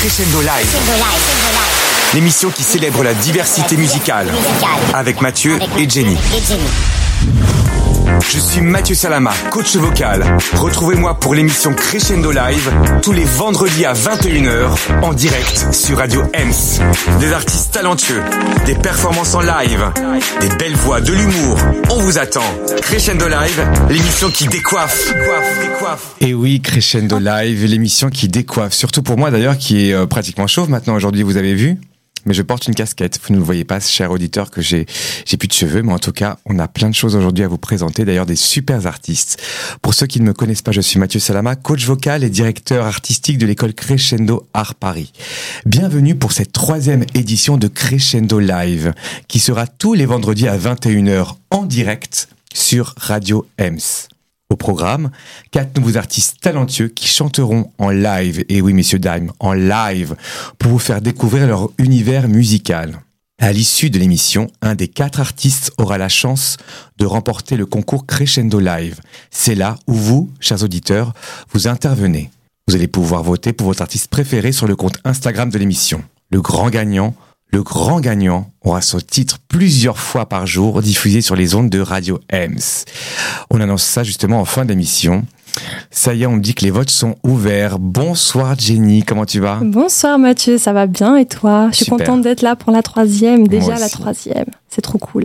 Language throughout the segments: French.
Crescendo Live. L'émission qui célèbre la diversité musicale. Avec Mathieu et Jenny. Je suis Mathieu Salama, coach vocal. Retrouvez-moi pour l'émission Crescendo Live tous les vendredis à 21h en direct sur Radio Ems. Des artistes talentueux, des performances en live, des belles voix, de l'humour. On vous attend. Crescendo Live, l'émission qui décoiffe. Et oui, Crescendo Live, l'émission qui décoiffe. Surtout pour moi d'ailleurs qui est euh, pratiquement chauve maintenant aujourd'hui, vous avez vu? Mais je porte une casquette. Vous ne le voyez pas, cher auditeur, que j'ai plus de cheveux, mais en tout cas, on a plein de choses aujourd'hui à vous présenter. D'ailleurs, des super artistes. Pour ceux qui ne me connaissent pas, je suis Mathieu Salama, coach vocal et directeur artistique de l'école Crescendo Art Paris. Bienvenue pour cette troisième édition de Crescendo Live, qui sera tous les vendredis à 21h en direct sur Radio Ems. Au programme, quatre nouveaux artistes talentueux qui chanteront en live, et oui messieurs dames, en live, pour vous faire découvrir leur univers musical. À l'issue de l'émission, un des quatre artistes aura la chance de remporter le concours Crescendo Live. C'est là où vous, chers auditeurs, vous intervenez. Vous allez pouvoir voter pour votre artiste préféré sur le compte Instagram de l'émission. Le grand gagnant le grand gagnant aura son titre plusieurs fois par jour diffusé sur les ondes de Radio Ems. On annonce ça justement en fin d'émission. Ça y est, on me dit que les votes sont ouverts. Bonsoir Jenny, comment tu vas? Bonsoir Mathieu, ça va bien et toi? Je suis contente d'être là pour la troisième, déjà la troisième. C'est trop cool.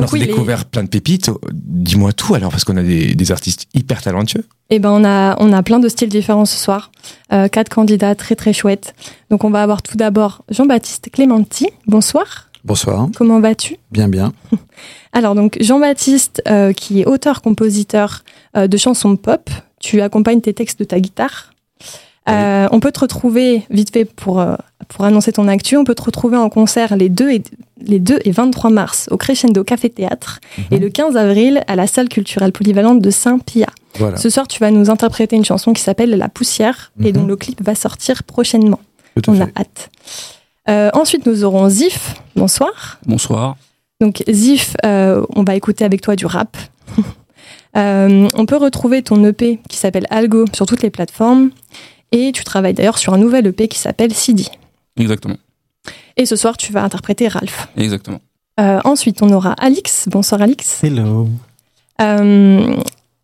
Alors, oui, découvert plein de pépites. Dis-moi tout alors, parce qu'on a des, artistes hyper talentueux. Eh ben, on a, on a plein de styles différents ce soir. Euh, quatre candidats très très chouettes. Donc, on va avoir tout d'abord Jean-Baptiste Clémenti. Bonsoir. Bonsoir. Comment vas-tu? Bien, bien. Alors, donc, Jean-Baptiste, euh, qui est auteur-compositeur euh, de chansons pop, tu accompagnes tes textes de ta guitare. on peut te retrouver, vite fait pour, pour annoncer ton actu, on peut te retrouver en concert les 2 et, les 2 et 23 mars au Crescendo Café Théâtre et mhm. le 15 avril à la salle culturelle polyvalente de Saint-Pia. Ce soir, tu vas nous interpréter une chanson qui s'appelle La poussière et dont mhm. le clip va sortir prochainement. on a hâte. Euh, ensuite, nous aurons Zif. Bonsoir. Bonsoir. Donc, Zif, euh, on va écouter avec toi du rap. Euh, on peut retrouver ton EP qui s'appelle Algo sur toutes les plateformes. Et tu travailles d'ailleurs sur un nouvel EP qui s'appelle CD. Exactement. Et ce soir, tu vas interpréter Ralph. Exactement. Euh, ensuite, on aura Alix. Bonsoir Alix. Hello. Euh,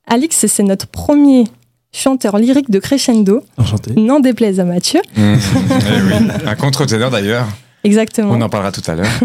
Alix, c'est notre premier chanteur lyrique de crescendo. Enchanté. N'en déplaise à Mathieu. Mmh. Eh oui. Un contre-ténor d'ailleurs. Exactement. On en parlera tout à l'heure.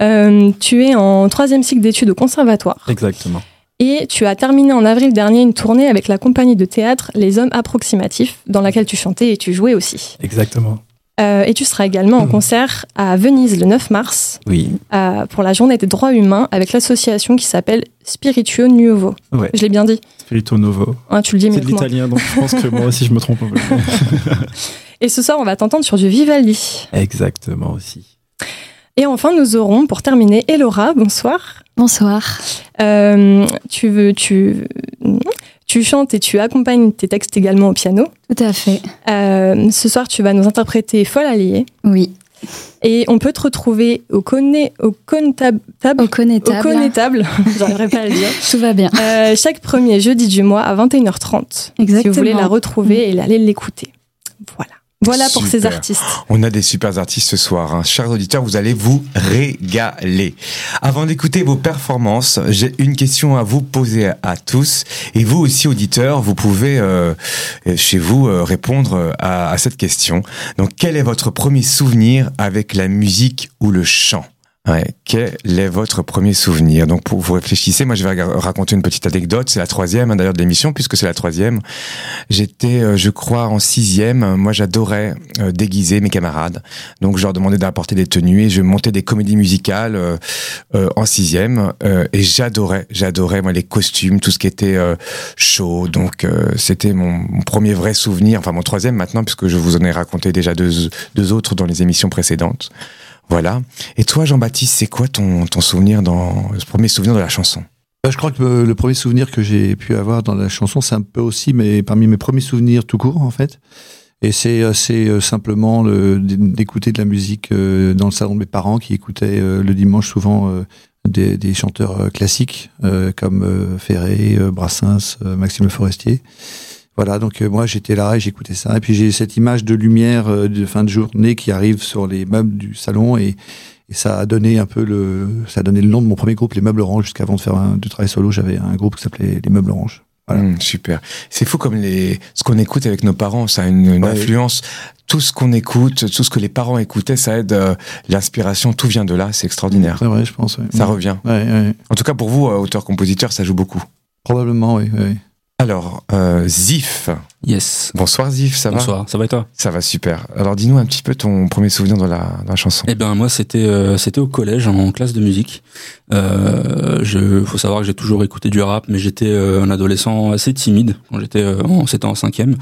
Euh, tu es en troisième cycle d'études au conservatoire. Exactement. Et tu as terminé en avril dernier une tournée avec la compagnie de théâtre Les Hommes Approximatifs, dans laquelle tu chantais et tu jouais aussi. Exactement. Euh, et tu seras également en concert à Venise le 9 mars oui. Euh, pour la journée des droits humains avec l'association qui s'appelle Spirituo Nuovo. Ouais. Je l'ai bien dit Spirituo Nuovo. tu le dis C'est de l'italien, donc je pense que moi aussi je me trompe un peu. et ce soir, on va t'entendre sur du Vivaldi. Exactement aussi. Et enfin, nous aurons, pour terminer, Elora. Bonsoir. Bonsoir. Euh, tu veux, tu, tu chantes et tu accompagnes tes textes également au piano. Tout à fait. Euh, ce soir, tu vas nous interpréter Folle Alliée. Oui. Et on peut te retrouver au conné, au connétable. Au connétable. J'arriverai pas à le dire. Tout va bien. Euh, chaque premier jeudi du mois à 21h30. Exactement. Si vous voulez la retrouver et aller l'écouter. Voilà. Voilà pour ces artistes. On a des super artistes ce soir. Hein. Chers auditeurs, vous allez vous régaler. Avant d'écouter vos performances, j'ai une question à vous poser à tous. Et vous aussi, auditeurs, vous pouvez euh, chez vous euh, répondre à, à cette question. Donc, quel est votre premier souvenir avec la musique ou le chant? Ouais. Quel est votre premier souvenir? Donc, pour vous réfléchissez, moi, je vais raconter une petite anecdote. C'est la troisième, hein, d'ailleurs, de l'émission, puisque c'est la troisième. J'étais, euh, je crois, en sixième. Moi, j'adorais euh, déguiser mes camarades. Donc, je leur demandais d'apporter des tenues et je montais des comédies musicales euh, en sixième. et j'adorais, j'adorais, moi, les costumes, tout ce qui était chaud. Donc, c'était mon, mon, premier vrai souvenir. Enfin, mon troisième maintenant, puisque je vous en ai raconté déjà deux, deux autres dans les émissions précédentes. Voilà. Et toi, Jean-Baptiste, c'est quoi ton, ton souvenir dans le premier souvenir de la chanson? Bah, je crois que le premier souvenir que j'ai pu avoir dans la chanson, c'est un peu aussi mais parmi mes premiers souvenirs tout court en fait. Et c'est assez euh, simplement d'écouter de la musique euh, dans le salon de mes parents qui écoutaient euh, le dimanche souvent des, des, chanteurs classiques comme Ferré, Brassens, Maxime Le Forestier. Voilà, donc moi j'étais là et j'écoutais ça. Et puis j'ai cette image de lumière de fin de journée qui arrive sur les meubles du salon et, et ça a donné un peu le, ça a donné le nom de mon premier groupe, les Meubles Orange. Jusqu'avant de faire un, de travail solo, j'avais un groupe qui s'appelait les Meubles Orange. Voilà. Mmh, super. C'est fou comme les, ce qu'on écoute avec nos parents, ça a une, une Ouais. influence. Tout ce qu'on écoute, tout ce que les parents écoutaient, ça aide. euh, L'inspiration, tout vient de là. C'est extraordinaire. C'est vrai, je pense. ouais. Ça revient. Ouais. En tout cas, pour vous, euh, auteur-compositeur, ça joue beaucoup. Probablement, oui. oui. Alors, euh, Zif. Yes. Bonsoir Zif, ça va Bonsoir, ça va et toi? Ça va super. Alors, dis-nous un petit peu ton premier souvenir dans la, dans la chanson. Eh ben moi c'était euh, c'était au collège en classe de musique. Euh, je faut savoir que j'ai toujours écouté du rap, mais j'étais euh, un adolescent assez timide quand j'étais euh, en c'était en cinquième.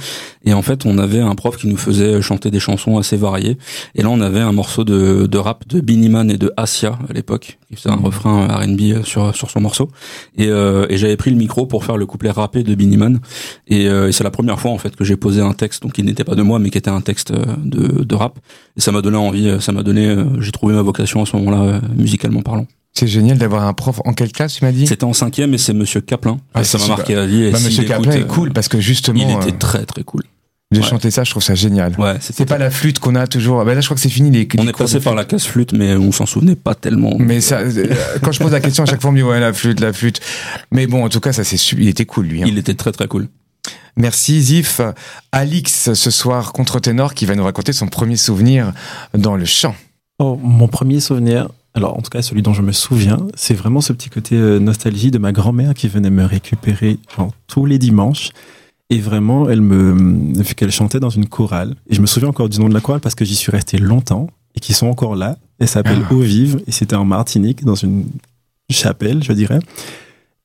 Et en fait on avait un prof qui nous faisait chanter des chansons assez variées. Et là on avait un morceau de, de rap de Beenie Man et de Asia à l'époque, qui faisait un refrain R&B sur sur son morceau. Et, euh, et j'avais pris le micro pour faire le couplet rappé de Beenie Man. Et, euh, et c'est la première fois en fait que j'ai posé un texte, donc qui n'était pas de moi, mais qui était un texte euh, de, de rap. Et ça m'a donné envie, euh, ça m'a donné, euh, j'ai trouvé ma vocation à ce moment-là, musicalement parlant. C'est génial d'avoir un prof. En quelle classe, tu m'as dit? C'était en cinquième et c'est Monsieur Caplin. Ah, et ça m'a marqué la vie. Et Bah, Monsieur Kaplan est cool parce que justement, Il était très très cool. de ouais. chanter ça, je trouve ça génial. Ouais, C'est pas la flûte qu'on a toujours. Bah là, je crois que c'est fini. Les, On les est passé par la casse flûte, mais on s'en souvenait pas tellement. Mais ça, quand je pose la question à chaque fois, on me dit ouais la flûte, la flûte. Mais bon, en tout cas, ça c'est il était cool lui. hein. Il était très très cool. Merci Zif. Alix ce soir contre ténor qui va nous raconter son premier souvenir dans le chant. Oh, mon premier souvenir, alors en tout cas celui dont je me souviens, c'est vraiment ce petit côté euh, nostalgie de ma grand-mère qui venait me récupérer genre, tous les dimanches. Et vraiment, elle me, vu qu'elle chantait dans une chorale, et je me souviens encore du nom de la chorale parce que j'y suis resté longtemps et qui sont encore là. Elle s'appelle Ah. Eau Vive et c'était en Martinique dans une chapelle, je dirais.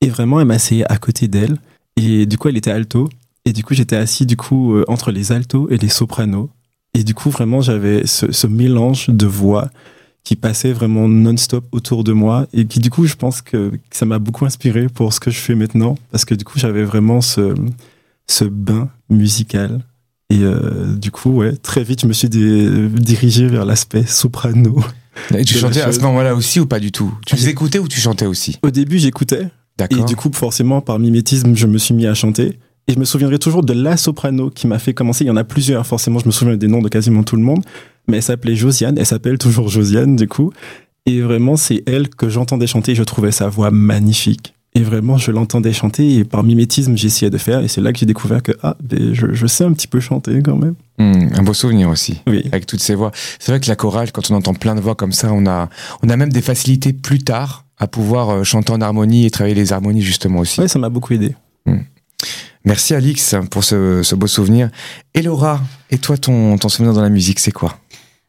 Et vraiment, elle m'a à côté d'elle. Et du coup, elle était alto. Et du coup, j'étais assis du coup euh, entre les altos et les sopranos. Et du coup, vraiment, j'avais ce, ce mélange de voix qui passait vraiment non-stop autour de moi et qui, du coup, je pense que, que ça m'a beaucoup inspiré pour ce que je fais maintenant parce que du coup, j'avais vraiment ce, ce bain musical. Et euh, du coup, ouais, très vite, je me suis di- dirigé vers l'aspect soprano. Et tu chantais à ce moment-là aussi ou pas du tout? Tu les écoutais ou tu chantais aussi? Au début, j'écoutais et du coup, forcément, par mimétisme, je me suis mis à chanter. Et je me souviendrai toujours de la soprano qui m'a fait commencer. Il y en a plusieurs, forcément, je me souviens des noms de quasiment tout le monde. Mais elle s'appelait Josiane, elle s'appelle toujours Josiane, du coup. Et vraiment, c'est elle que j'entendais chanter. Je trouvais sa voix magnifique. Et vraiment, je l'entendais chanter et par mimétisme, j'essayais de faire. Et c'est là que j'ai découvert que, ah, ben, je, je sais un petit peu chanter quand même. Hmm, un beau souvenir aussi. Oui. Avec toutes ces voix. C'est vrai que la chorale, quand on entend plein de voix comme ça, on a, on a même des facilités plus tard à pouvoir euh, chanter en harmonie et travailler les harmonies justement aussi. Ouais, ça m'a beaucoup aidé. Merci Alix pour ce, ce beau souvenir. Et Laura, et toi ton, ton souvenir dans la musique, c'est quoi?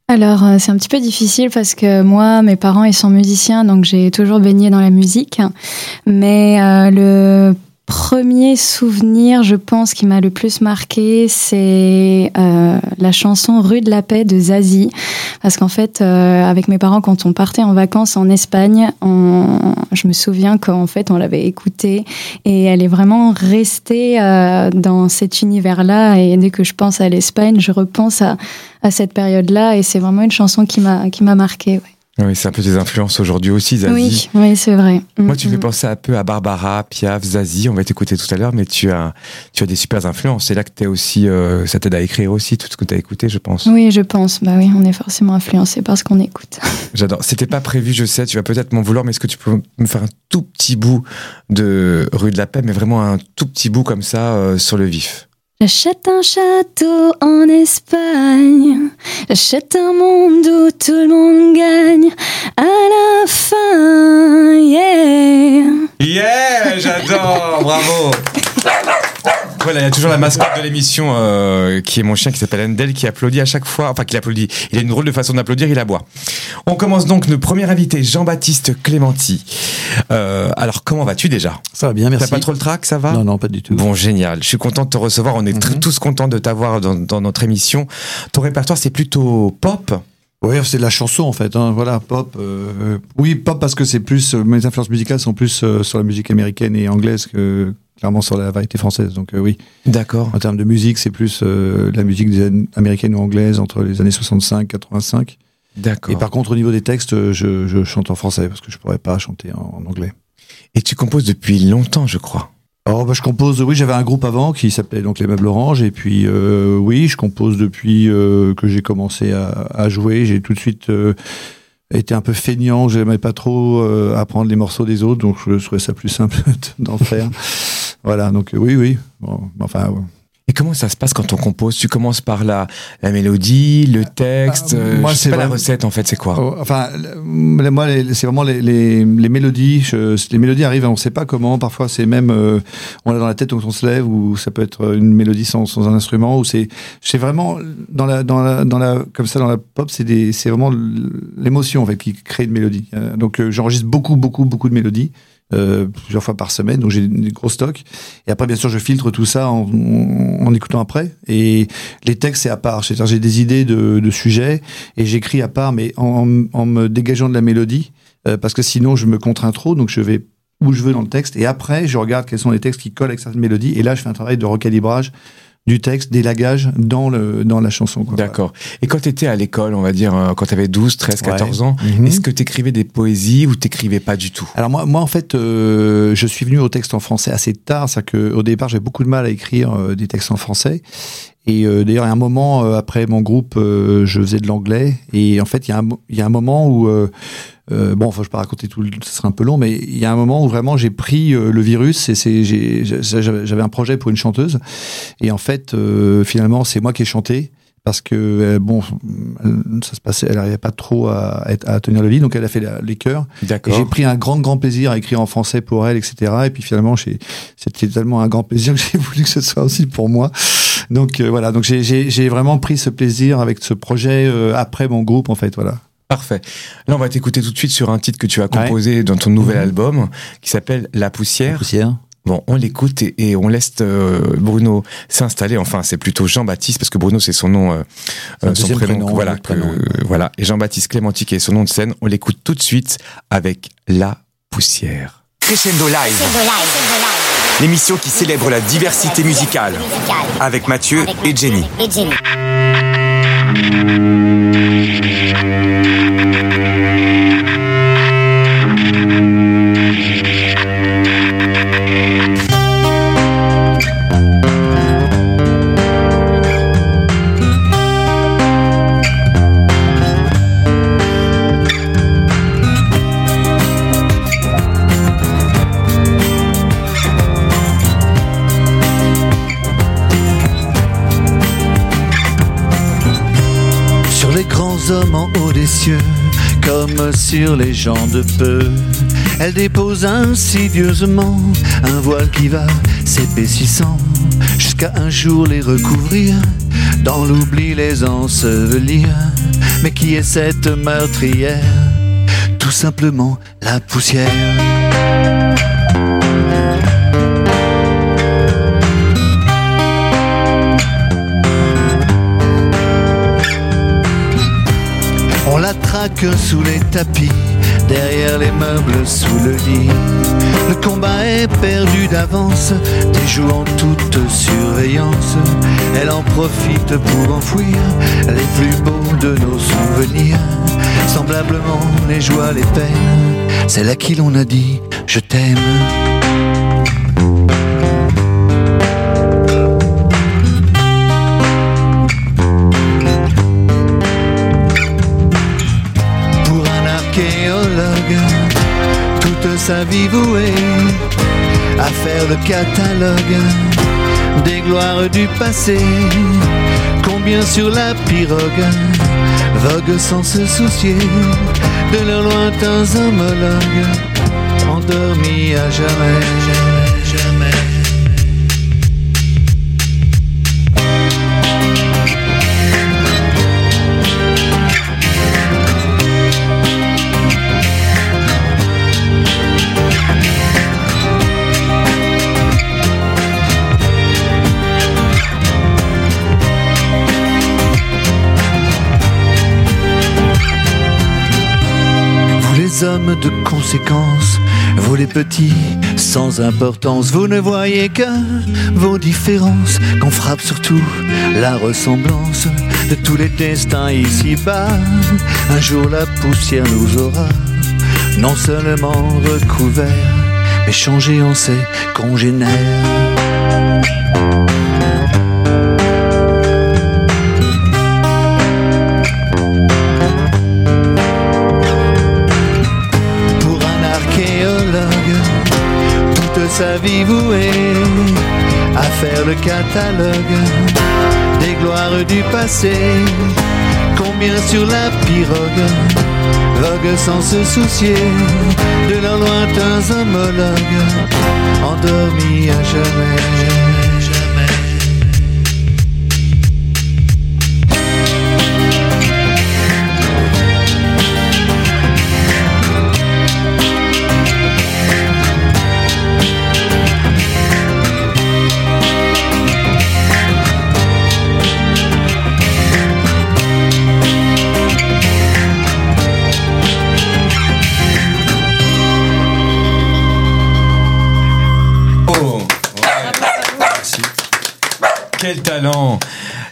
Alors, euh, c'est un petit peu difficile parce que moi, mes parents, ils sont musiciens, donc j'ai toujours baigné dans la musique. Mais euh, le premier souvenir, je pense, qui m'a le plus marqué, c'est euh, la chanson Rue de la Paix de Zazie. Parce qu'en fait, euh, avec mes parents, quand on partait en vacances en Espagne, on- je me souviens qu'en fait, on l'avait écoutée et elle est vraiment restée euh, dans cet univers-là. Et dès que je pense à l'Espagne, je repense à, à cette période-là et c'est vraiment une chanson qui m'a marquée. ouais. Oui, c'est un peu des influences aujourd'hui aussi, Zazie. Oui, oui, c'est vrai. Moi, tu Mm, fais mm. penser un peu à Barbara, Piaf, Zazie. On va t'écouter tout à l'heure, mais tu as, tu as des super influences. C'est là que t'es aussi, euh, ça t'aide à écrire aussi tout ce que t'as écouté, je pense. Oui, je pense. Bah oui, on est forcément influencé par ce qu'on écoute. J'adore. C'était pas prévu, je sais. Tu vas peut-être m'en vouloir, mais est-ce que tu peux me faire un tout petit bout de Rue de la Paix, mais vraiment un tout petit bout comme ça euh, sur le vif? J'achète un château en Espagne. J'achète un monde où tout le monde gagne. À la fin, yeah. Yeah, j'adore, bravo. Voilà, il y a toujours la mascotte de l'émission euh, qui est mon chien qui s'appelle Endel qui applaudit à chaque fois, enfin qui applaudit. Il a une drôle de façon d'applaudir, il aboie. On commence donc notre premier invité, Jean-Baptiste Clémenti. Euh, alors comment vas-tu déjà? Ça va bien, merci. T'as pas trop le trac, ça va? Non, non, pas du tout. Bon, génial. Je suis content de te recevoir. On est Mhm. tous contents de t'avoir dans, dans notre émission. Ton répertoire, c'est plutôt pop? Oui, c'est de la chanson en fait. Hein. Voilà, pop. euh, oui, pop parce que c'est plus. mes influences musicales sont plus euh, sur la musique américaine et anglaise que clairement sur la variété française. Donc euh, oui, D'accord. en termes de musique, c'est plus euh, la musique des américaine ou anglaise entre les années 65 85. D'accord. Et par contre, au niveau des textes, je, je chante en français parce que je pourrais pas chanter en, en anglais. Et tu composes depuis longtemps, je crois. Oh, bah, je compose, oui, j'avais un groupe avant qui s'appelait donc Les Meubles Orange, et puis euh, oui, je compose depuis que j'ai commencé à, à jouer. J'ai tout de suite été un peu feignant, j'aimais pas trop euh, apprendre les morceaux des autres, donc je trouvais ça plus simple d'en faire. Voilà, donc euh, oui, oui. Bon, enfin, ouais. Et comment ça se passe quand on compose? Tu commences par la, la mélodie, le texte. Bah, euh, moi, c'est pas la recette en fait, c'est quoi? Oh, Enfin, moi, c'est vraiment les, les, les mélodies. je- les mélodies arrivent, on ne sait pas comment. Parfois, c'est même, euh, on l'a dans la tête quand on se lève, ou ça peut être une mélodie sans, sans un instrument. Ou c'est, c'est vraiment dans la, dans la, dans la, comme ça, dans la pop, c'est des, c'est vraiment l'émotion en fait qui crée une mélodie. Euh, Donc, euh, j'enregistre beaucoup, beaucoup, beaucoup de mélodies. Euh, plusieurs fois par semaine, donc j'ai des gros stocks. Et après, bien sûr, je filtre tout ça en, en, écoutant après. Et les textes, c'est à part. C'est-à-dire, j'ai des idées de, de sujets et j'écris à part, mais en, en me dégageant de la mélodie, euh, parce que sinon je me contrains trop, donc je vais où je veux dans le texte, et après je regarde quels sont les textes qui collent avec cette mélodie, et là je fais un travail de recalibrage du texte, d'élagage dans, le, dans la chanson. D'accord. Et quand tu étais à l'école, on va dire, euh, quand tu avais 12, 13, 14 ans, Mhm. est-ce que tu écrivais des poésies ou t'écrivais pas du tout? Alors moi, moi en fait, euh, je suis venu au texte en français assez tard. C'est que au départ, j'avais beaucoup de mal à écrire euh, des textes en français. Et euh, d'ailleurs, il y a un moment euh, après mon groupe, je faisais de l'anglais. Et en fait, il y, a un mo- il y a un moment où euh, bon, enfin, je vais pas raconter tout, ce serait un peu long, mais il y a un moment où vraiment j'ai pris euh, le virus et c'est, j'ai, j'avais un projet pour une chanteuse et en fait, euh, finalement, c'est moi qui ai chanté parce que euh, bon, ça se passait, elle n'arrivait pas trop à, à tenir le lit, donc elle a fait la- les chœurs. D'accord. j'ai pris un grand, grand plaisir à écrire en français pour elle, etc. Et puis finalement, j'ai- c'était tellement un grand plaisir que j'ai voulu que ce soit aussi pour moi. Donc euh, voilà, donc j'ai- j'ai j'ai vraiment pris ce plaisir avec ce projet euh, après mon groupe, en fait, voilà. Parfait. Là, on va t'écouter tout de suite sur un titre que tu as composé dans ton nouvel Mhm. album qui s'appelle La poussière. Poussière. Bon, on l'écoute et, et on laisse euh, Bruno s'installer. Enfin, c'est plutôt Jean-Baptiste parce que Bruno c'est son nom, euh, euh, son deuxième prénom. prénom, voilà, l'autre que- prénom. voilà. Et Jean-Baptiste Clémenti qui est son nom de scène. On l'écoute tout de suite avec La poussière. Crescendo Live, l'émission qui célèbre la diversité musicale avec Mathieu et Jenny. Thank you. Grands hommes en haut des cieux, comme sur les gens de peu, elle dépose insidieusement un voile qui va s'épaississant, jusqu'à un jour les recouvrir, dans l'oubli les ensevelir. Mais qui est cette meurtrière? Tout simplement la poussière. Sous les tapis, derrière les meubles, sous le lit. Le combat est perdu d'avance, en toute surveillance. Elle en profite pour enfouir les plus beaux de nos souvenirs. Semblablement les joies, les peines, celle à qui l'on a dit je t'aime. Sa vie vouée à faire le catalogue des gloires du passé? Combien sur la pirogue voguent sans se soucier de leurs lointains homologues endormis à jamais. De conséquence, vous les petits sans importance, vous ne voyez que vos différences, qu'on frappe surtout la ressemblance de tous les destins ici-bas. Un jour la poussière nous aura non seulement recouverts, mais changer on sait congénère. Sa vie vouée à faire le catalogue des gloires du passé? Combien sur la pirogue vogue sans se soucier de leurs lointains homologues endormis à jamais. Talent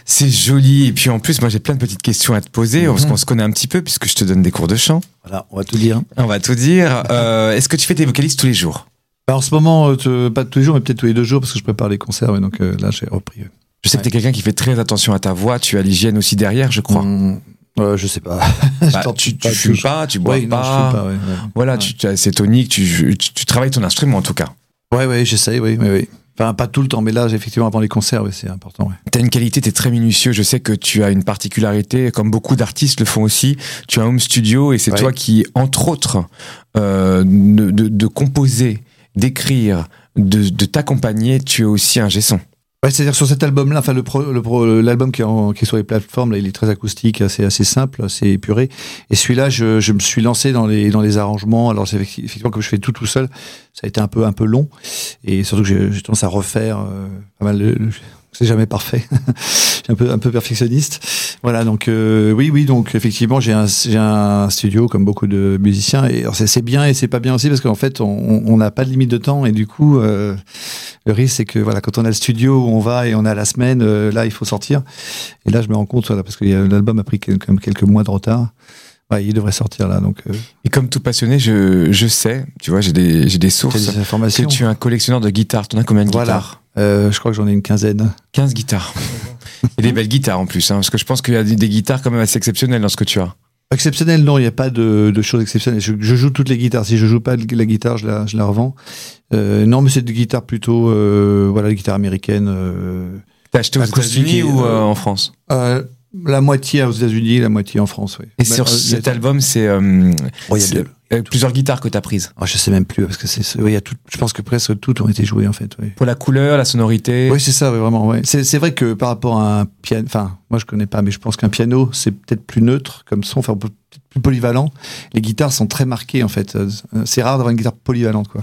C'est joli. Et puis en plus, moi j'ai plein de petites questions à te poser, parce qu'on se connaît un petit peu, puisque je te donne des cours de chant. Voilà, on va tout dire. On va tout dire. Euh, Est-ce que tu fais tes vocalises tous les jours? Bah, en ce moment, euh, pas tous les jours, mais peut-être tous les deux jours, parce que je prépare les concerts, ouais, donc euh, là j'ai repris. Je sais que tu es quelqu'un qui fait très attention à ta voix, tu as l'hygiène aussi derrière, je crois. Euh, je sais pas. Bah, tu, pas tu fumes pas, tu bois Ouais, non, pas. je pas, ouais, ouais. Voilà, tu, c'est tonique, tu, tu, tu travailles ton instrument en tout cas. Ouais, ouais, j'essaye, oui, oui, oui. Enfin, pas tout le temps, mais là, effectivement, avant les concerts, c'est important. Ouais. Tu as une qualité, tu es très minutieux. Je sais que tu as une particularité, comme beaucoup d'artistes le font aussi. Tu as un home studio et c'est Ouais. toi qui, entre autres, euh, de, de, de composer, d'écrire, de, de t'accompagner, tu es aussi un gesson. Ouais, c'est-à-dire sur cet album-là, enfin le pro- le pro- l'album qui, est qui est sur les plateformes, là, il est très acoustique, assez assez simple, assez épuré. Et celui-là, je, je me suis lancé dans les dans les arrangements. Alors c'est effecti- effectivement comme je fais tout tout seul, ça a été un peu un peu long, et surtout que j'ai j'ai tendance à refaire euh, pas mal. de- c'est jamais parfait. j'ai un peu un peu perfectionniste. Voilà, donc euh, oui, oui, donc effectivement, j'ai un j'ai un studio comme beaucoup de musiciens, et c'est bien et c'est pas bien aussi parce qu'en fait, on on n'a pas de limite de temps, et du coup. Euh, le risque, c'est que voilà, quand on a le studio où on va et on a la semaine, euh, là, il faut sortir. Et là, je me rends compte, voilà, parce que a- l'album a pris quel- quand même quelques mois de retard. Ouais, il devrait sortir là, donc euh, Et comme tout passionné, je, je sais, tu vois, j'ai des, j'ai des sources, des que informations. tu es un collectionneur de guitares. Tu en as combien de Voilà. guitares? Euh, je crois que j'en ai une quinzaine. 15 guitares. Et des belles guitares en plus, hein, parce que je pense qu'il y a des, des guitares quand même assez exceptionnelles dans ce que tu as. Exceptionnel, non, il n'y a pas de, de choses exceptionnelles. Je, je joue toutes les guitares. Si je joue pas de la guitare, je la, je la revends. Euh, non, mais c'est des guitares plutôt, euh, voilà, des guitares américaines. Euh, T'as acheté aux États-Unis ou en France? euh, la moitié aux États-Unis, la moitié en France, oui. Et Bah, sur euh, cet il y a- album, c'est euh, Euh, plusieurs guitares que tu as prises. Oh, je sais même plus parce que c'est, il y a tout, je pense que presque toutes ont été jouées en fait. Pour la couleur, la sonorité. Oui, c'est ça, vraiment. Ouais. C'est, vrai que par rapport à un piano, enfin, moi je connais pas, mais je pense qu'un piano c'est peut-être plus neutre comme son, enfin peut-être plus polyvalent. Les guitares sont très marquées en fait. Euh, C'est rare d'avoir une guitare polyvalente, quoi.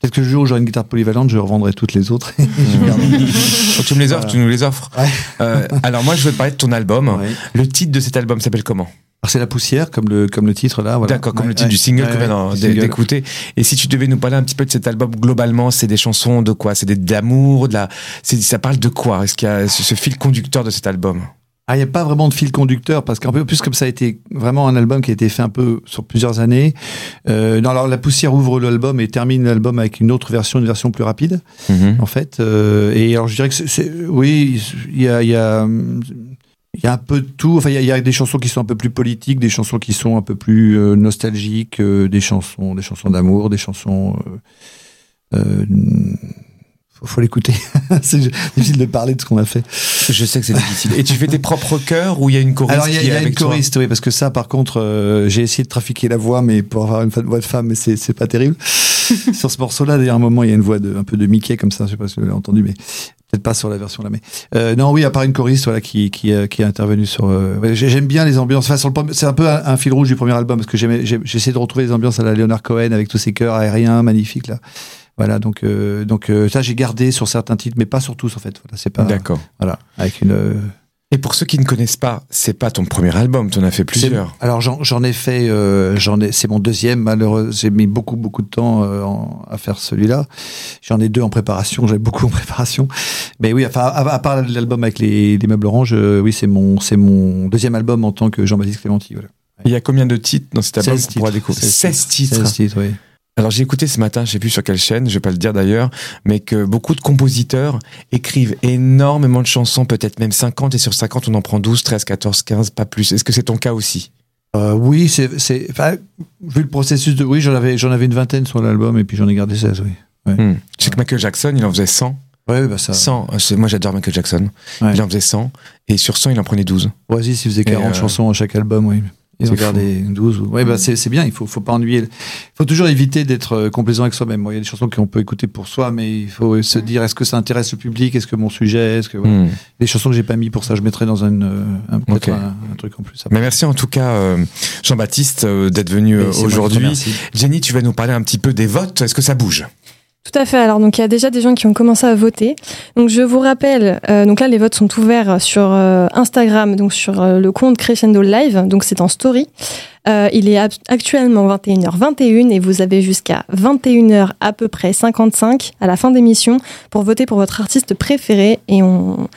Peut-être que le jour où j'aurai une guitare polyvalente, je revendrai toutes les autres. Tu me les offres, Voilà. tu nous les offres. Ouais. Euh, alors moi, je veux te parler de ton album. Ouais. Le titre de cet album s'appelle comment? Alors c'est la poussière, comme le comme le titre là. Voilà. D'accord, comme Ouais, le titre ouais. du single Ouais, qu'on vient d'é- single. d'écouter. Et si tu devais nous parler un petit peu de cet album globalement, c'est des chansons de quoi? C'est des- d'amour, de la. Ça parle de quoi? Est-ce qu'il y a ce, ce fil conducteur de cet album? Ah, il n'y a pas vraiment de fil conducteur parce qu'un peu plus comme ça a été vraiment un album qui a été fait un peu sur plusieurs années. Euh, non, alors la poussière ouvre l'album et termine l'album avec une autre version, une version plus rapide en fait. Euh, et alors je dirais que c'est, oui, il y a, y a il y a un peu de tout. Enfin, il y a- il y, a des chansons qui sont un peu plus politiques, des chansons qui sont un peu plus euh, nostalgiques, euh, des chansons, des chansons d'amour, des chansons. Euh, euh, faut, faut l'écouter. c'est difficile de parler de ce qu'on a fait. Je sais que c'est difficile. Et tu fais tes propres chœurs ou il y a une choriste Alors il y a, qui il y est a une avec choriste, oui, parce que ça, par contre, euh, j'ai essayé de trafiquer la voix, mais pour avoir une voix de femme, mais c'est c'est pas terrible. sur ce morceau-là, d'ailleurs, à un moment, il y a une voix de, un peu de Mickey comme ça, je sais pas si vous l'avez entendu, mais peut-être pas sur la version là. Mais euh, non, oui, à part une choriste, voilà, qui qui, euh, qui est intervenue sur. euh, J'aime bien les ambiances. Enfin, sur le c'est un peu un, un fil rouge du premier album parce que essayé de retrouver les ambiances à la Leonard Cohen avec tous ces chœurs aériens magnifiques là. Voilà, donc euh, donc ça j'ai gardé sur certains titres, mais pas sur tous en fait. Voilà, c'est pas. D'accord. Voilà, avec une. Et pour ceux qui ne connaissent pas, c'est pas ton premier album, tu en as fait plusieurs. Alors j'en ai fait, euh, j'en ai, c'est mon deuxième. Malheureusement, j'ai mis beaucoup beaucoup de temps euh, en- à faire celui-là. J'en ai deux en préparation. J'avais beaucoup en préparation. Mais oui, enfin à, à part l'album avec les, les meubles orange, euh, oui c'est mon c'est mon deuxième album en tant que Jean-Baptiste Clémenti. Voilà. Il y a combien de titres dans cet album 16 qu'on pourra titres. découvrir? 16 16 titres. 16 titres, oui. Alors j'ai écouté ce matin, je sais plus sur quelle chaîne, je vais pas le dire d'ailleurs, mais que beaucoup de compositeurs écrivent énormément de chansons, peut-être même 50, et sur 50 on en prend 12, 13, 14, 15, pas plus. Est-ce que c'est ton cas aussi? Euh, oui, c'est, enfin, vu le processus de, oui, j'en avais, j'en avais une vingtaine sur l'album et puis j'en ai gardé 16, oui. Hmm. Je sais que Michael Jackson, il en faisait 100. Ouais, bah ça. 100, euh, moi j'adore Michael Jackson. Ouais. Il en faisait 100, et sur 100 il en prenait 12. Oasis, il faisait Et, 40 euh, chansons à chaque album, oui. Ils c'est ont fou. gardé 12. ou- Ouais, bah c'est, c'est bien, il faut, faut pas ennuyer. Il faut toujours éviter d'être euh, complaisant avec soi-même. Bon, Il y a des chansons qu'on peut écouter pour soi, mais il faut se dire est-ce que ça intéresse le public? Est-ce que mon sujet? Est-ce que. voilà. Les chansons que j'ai pas mis pour ça, je mettrai dans une, euh, un, un, un truc en plus. après. Mais merci en tout cas euh, Jean-Baptiste euh, d'être venu euh, aujourd'hui. Jenny, tu vas nous parler un petit peu des votes. Est-ce que ça bouge? Tout à fait. Alors, donc, il y a déjà des gens qui ont commencé à voter. Donc, je vous rappelle, euh, donc là, les votes sont ouverts sur euh, Instagram, donc sur euh, le compte Crescendo Live. Donc, c'est en story. Euh, il est actuellement 21h21 et vous avez jusqu'à 21h à peu près 55 à la fin d'émission pour voter pour votre artiste préféré et on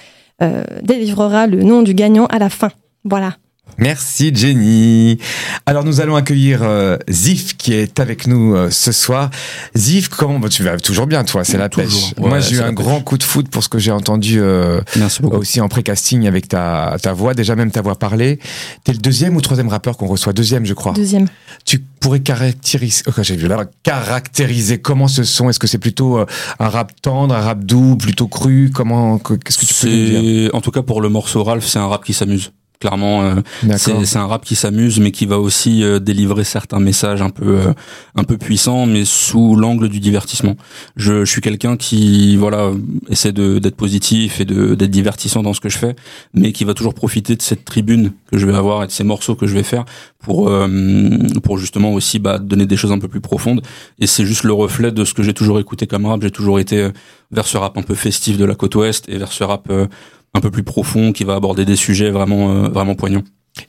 délivrera le nom du gagnant à la fin. Voilà. Merci Jenny. Alors nous allons accueillir euh, Zif qui est avec nous euh, ce soir. Zif, comment bah, tu vas toujours bien toi C'est la Toujours. pêche. Ouais, Moi j'ai eu un grand coup de foot pour ce que j'ai entendu euh, Merci beaucoup. aussi en pré-casting avec ta, ta voix, déjà même ta voix parlée. T'es le deuxième ou troisième rappeur qu'on reçoit? Deuxième je crois. Deuxième. Tu pourrais caractériser, oh, j'ai vu là, caractériser comment ce son Est-ce que c'est plutôt euh, un rap tendre, un rap doux, plutôt cru? Comment que- Qu'est-ce que tu peux nous dire? En tout cas pour le morceau Ralph, c'est un rap qui s'amuse. Clairement, euh, c'est c'est un rap qui s'amuse, mais qui va aussi euh, délivrer certains messages un peu euh, un peu puissants, mais sous l'angle du divertissement. Je, je suis quelqu'un qui voilà essaie de d'être positif et de d'être divertissant dans ce que je fais, mais qui va toujours profiter de cette tribune que je vais avoir et de ces morceaux que je vais faire pour euh, pour justement aussi bah, donner des choses un peu plus profondes. Et c'est juste le reflet de ce que j'ai toujours écouté comme rap. J'ai toujours été euh, vers ce rap un peu festif de la côte ouest et vers ce rap euh, un peu plus profond qui va aborder des sujets vraiment euh, vraiment poignants.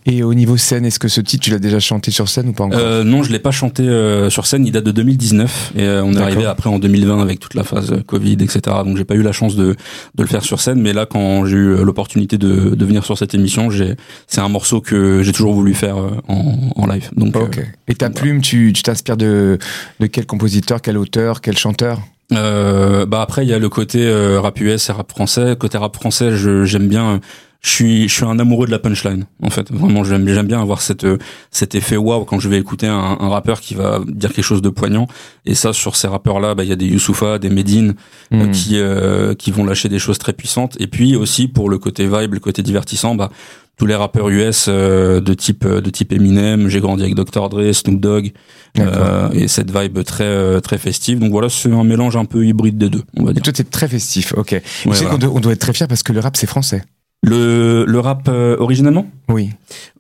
Et au niveau scène, est-ce que ce titre, tu l'as déjà chanté sur scène ou pas encore? Euh, non, je l'ai pas chanté euh, sur scène. Il date de 2019 et euh, on est arrivé après en 2020 avec toute la phase euh, Covid, etc. Donc j'ai pas eu la chance de de le faire sur scène. Mais là, quand j'ai eu euh, l'opportunité de de venir sur cette émission, j'ai c'est un morceau que j'ai toujours voulu faire en, en live. Donc euh, Ok. Et ta plume, tu tu t'inspires de, de quel compositeur, quel auteur, quel chanteur? Bah après il y a le côté euh, rap US et rap français. Côté rap français, j'aime bien. Euh, Je suis je suis un amoureux de la punchline. En fait, vraiment j'aime j'aime bien avoir cette euh, cet effet waouh quand je vais écouter un, un rappeur qui va dire quelque chose de poignant. Et ça sur ces rappeurs là, bah il y a des Youssoufa, des Medine euh, Hmm. qui euh, qui vont lâcher des choses très puissantes. Et puis aussi pour le côté vibe, le côté divertissant, bah tous les rappeurs US euh, de type de type Eminem, j'ai grandi avec Dr Dre, Snoop Dogg euh, et cette vibe très euh, très festive. Donc voilà, c'est un mélange un peu hybride des deux, on va Et dire. toi, t'es très festif. Ok. Ouais, tu sais voilà. qu'on doit, on doit être très fier parce que le rap, c'est français. Le le rap euh, originellement, Oui.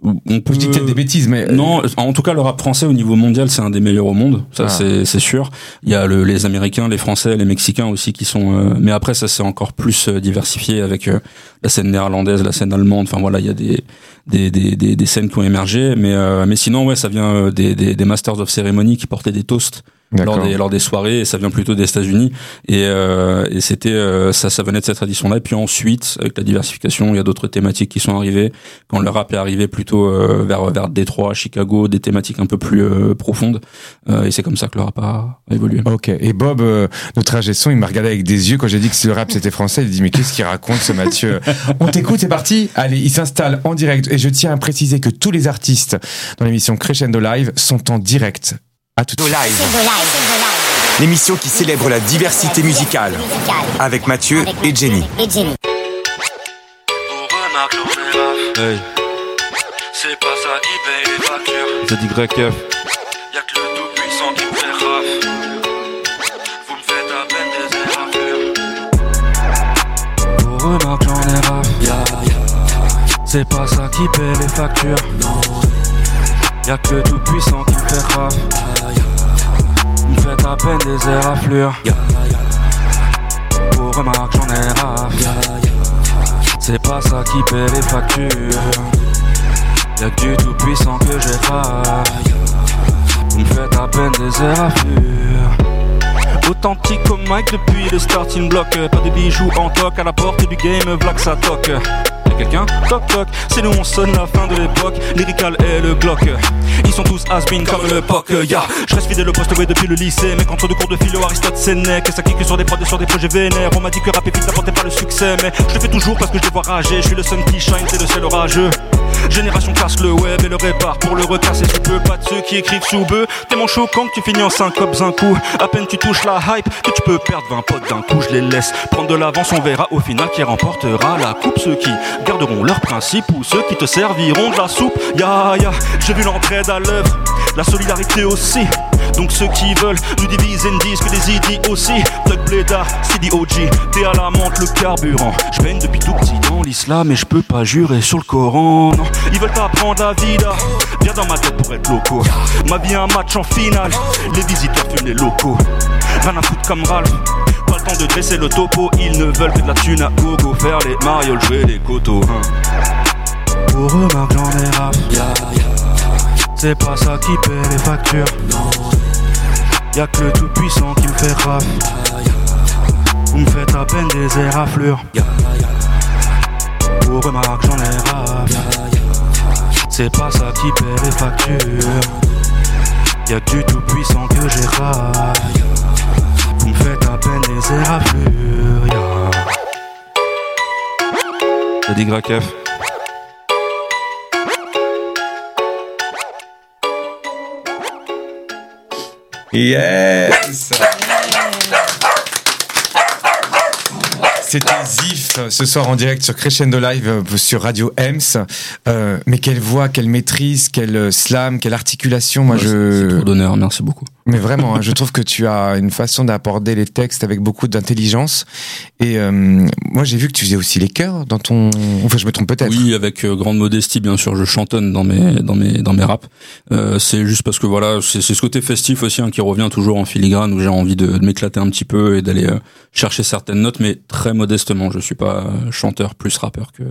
on peut Je dis peut-être des bêtises, mais euh, Non, en tout cas, le rap français au niveau mondial, c'est un des meilleurs au monde. Ça, Ah. c'est c'est sûr. Il y a le, les Américains, les Français, les Mexicains aussi qui sont. euh, mais après, ça c'est encore plus euh, diversifié avec euh, la scène néerlandaise, la scène allemande. Enfin voilà, il y a des des des des, des scènes qui ont émergé. Mais euh, mais sinon, ouais, ça vient des, des des masters of ceremony qui portaient des toasts lors des lors des soirées. Et ça vient plutôt des États-Unis. Et euh, et c'était euh, ça ça venait de cette tradition-là. Et puis ensuite, avec la diversification, il y a d'autres thématiques qui sont arrivées. Quand le rap est arrivé plutôt euh, vers vers Détroit, Chicago, des thématiques un peu plus euh, profondes. Euh, et c'est comme ça que le rap a, a évolué. Ok. Et Bob, euh, notre ingé son, il m'a regardé avec des yeux quand j'ai dit que le rap c'était français. Il dit mais qu'est-ce qu'il raconte ce Mathieu? On t'écoute, c'est parti. Allez, il s'installe en direct. Et je tiens à préciser que tous les artistes dans l'émission Crescendo Live sont en direct. À tout de suite. Live. L'émission qui célèbre la diversité musicale. Avec Mathieu et Jenny. Hey, C'est pas ça qui paye les factures. j'ai dit grec. Y'a que le tout puissant qui me fait raf. Vous me faites à peine des éraflures. Pour remarque, j'en ai raf. C'est pas ça qui paye les factures. Y'a que tout puissant qui me fait raf. Me faites à peine des éraflures. Pour remarque, j'en ai raf. C'est pas ça qui paie les factures. Y'a que du tout puissant que j'ai raf. Vous me faites à peine des éraflures. Authentique comme Mike depuis le starting block. Pas de bijoux en toc à la porte du game, que ça toque. Quelqu'un Toc toc, c'est nous on sonne la fin de l'époque. Lyrical et le Glock. Ils sont tous has-been comme le POC. Ya, je reste fidèle au poste ouais, depuis le lycée. Mais entre deux cours de philo, Aristote Sénèque. Ça clique sur des prods sur des projets vénères. On m'a dit que rap et vite n'apportait pas le succès. Mais je le fais toujours parce que je les vois rager. Je suis le sun qui shine, c'est le ciel orageux. Génération casse le web et le répare pour le recasser sous peu. Pas de ceux qui écrivent sous bœuf. Tellement choquant que tu finis en syncope un coup. À peine tu touches la hype que tu peux perdre 20 potes d'un coup. Je les laisse prendre de l'avance. On verra au final qui remportera la coupe. Ceux qui garderont leurs principes ou ceux qui te serviront de la soupe. Ya ya, j'ai vu l'entraide à l'œuvre, la solidarité aussi. Donc ceux qui veulent nous diviser ne disent que des idiots aussi. Plug Bleda, CDOG, t'es à la menthe, le carburant. Je baigne depuis tout petit dans l'islam et je peux pas jurer sur le Coran. Non, ils veulent t'apprendre la vida. Viens dans ma tête pour être loco. Ma vie un match en finale. Les visiteurs fument les locaux. Rien à foutre comme. Temps de dresser le topo. Ils ne veulent que de la thune à gogo. Faire les marioles, jouer les coteaux. hein. Pour eux, Marc, j'en ai rap. C'est pas ça qui paie les factures. Y'a que le tout puissant qui me fait raf. Vous me faites à peine des éraflures. Pour eux, Marc, j'en ai rap. C'est pas ça qui paie les factures. Y'a que du tout puissant que j'ai raf. Vous me faites à peine des éraflures. Yeah. T'as dit Grakef Yes C'était Zif ce soir en direct sur Crescendo Live euh, sur Radio Ems. Euh, mais quelle voix, quelle maîtrise, quel euh, slam, quelle articulation. Moi, je. C'est trop d'honneur, merci beaucoup. Mais vraiment, hein, je trouve que tu as une façon d'aborder les textes avec beaucoup d'intelligence. Et euh, moi, j'ai vu que tu faisais aussi les chœurs dans ton. Enfin, je me trompe peut-être. Oui, avec euh, grande modestie, bien sûr, je chantonne dans mes dans mes dans mes raps. Euh, c'est juste parce que voilà, c'est ce côté festif aussi hein, qui revient toujours en filigrane où j'ai envie de, de m'éclater un petit peu et d'aller euh, chercher certaines notes, mais très modestement. Je suis pas chanteur plus rappeur que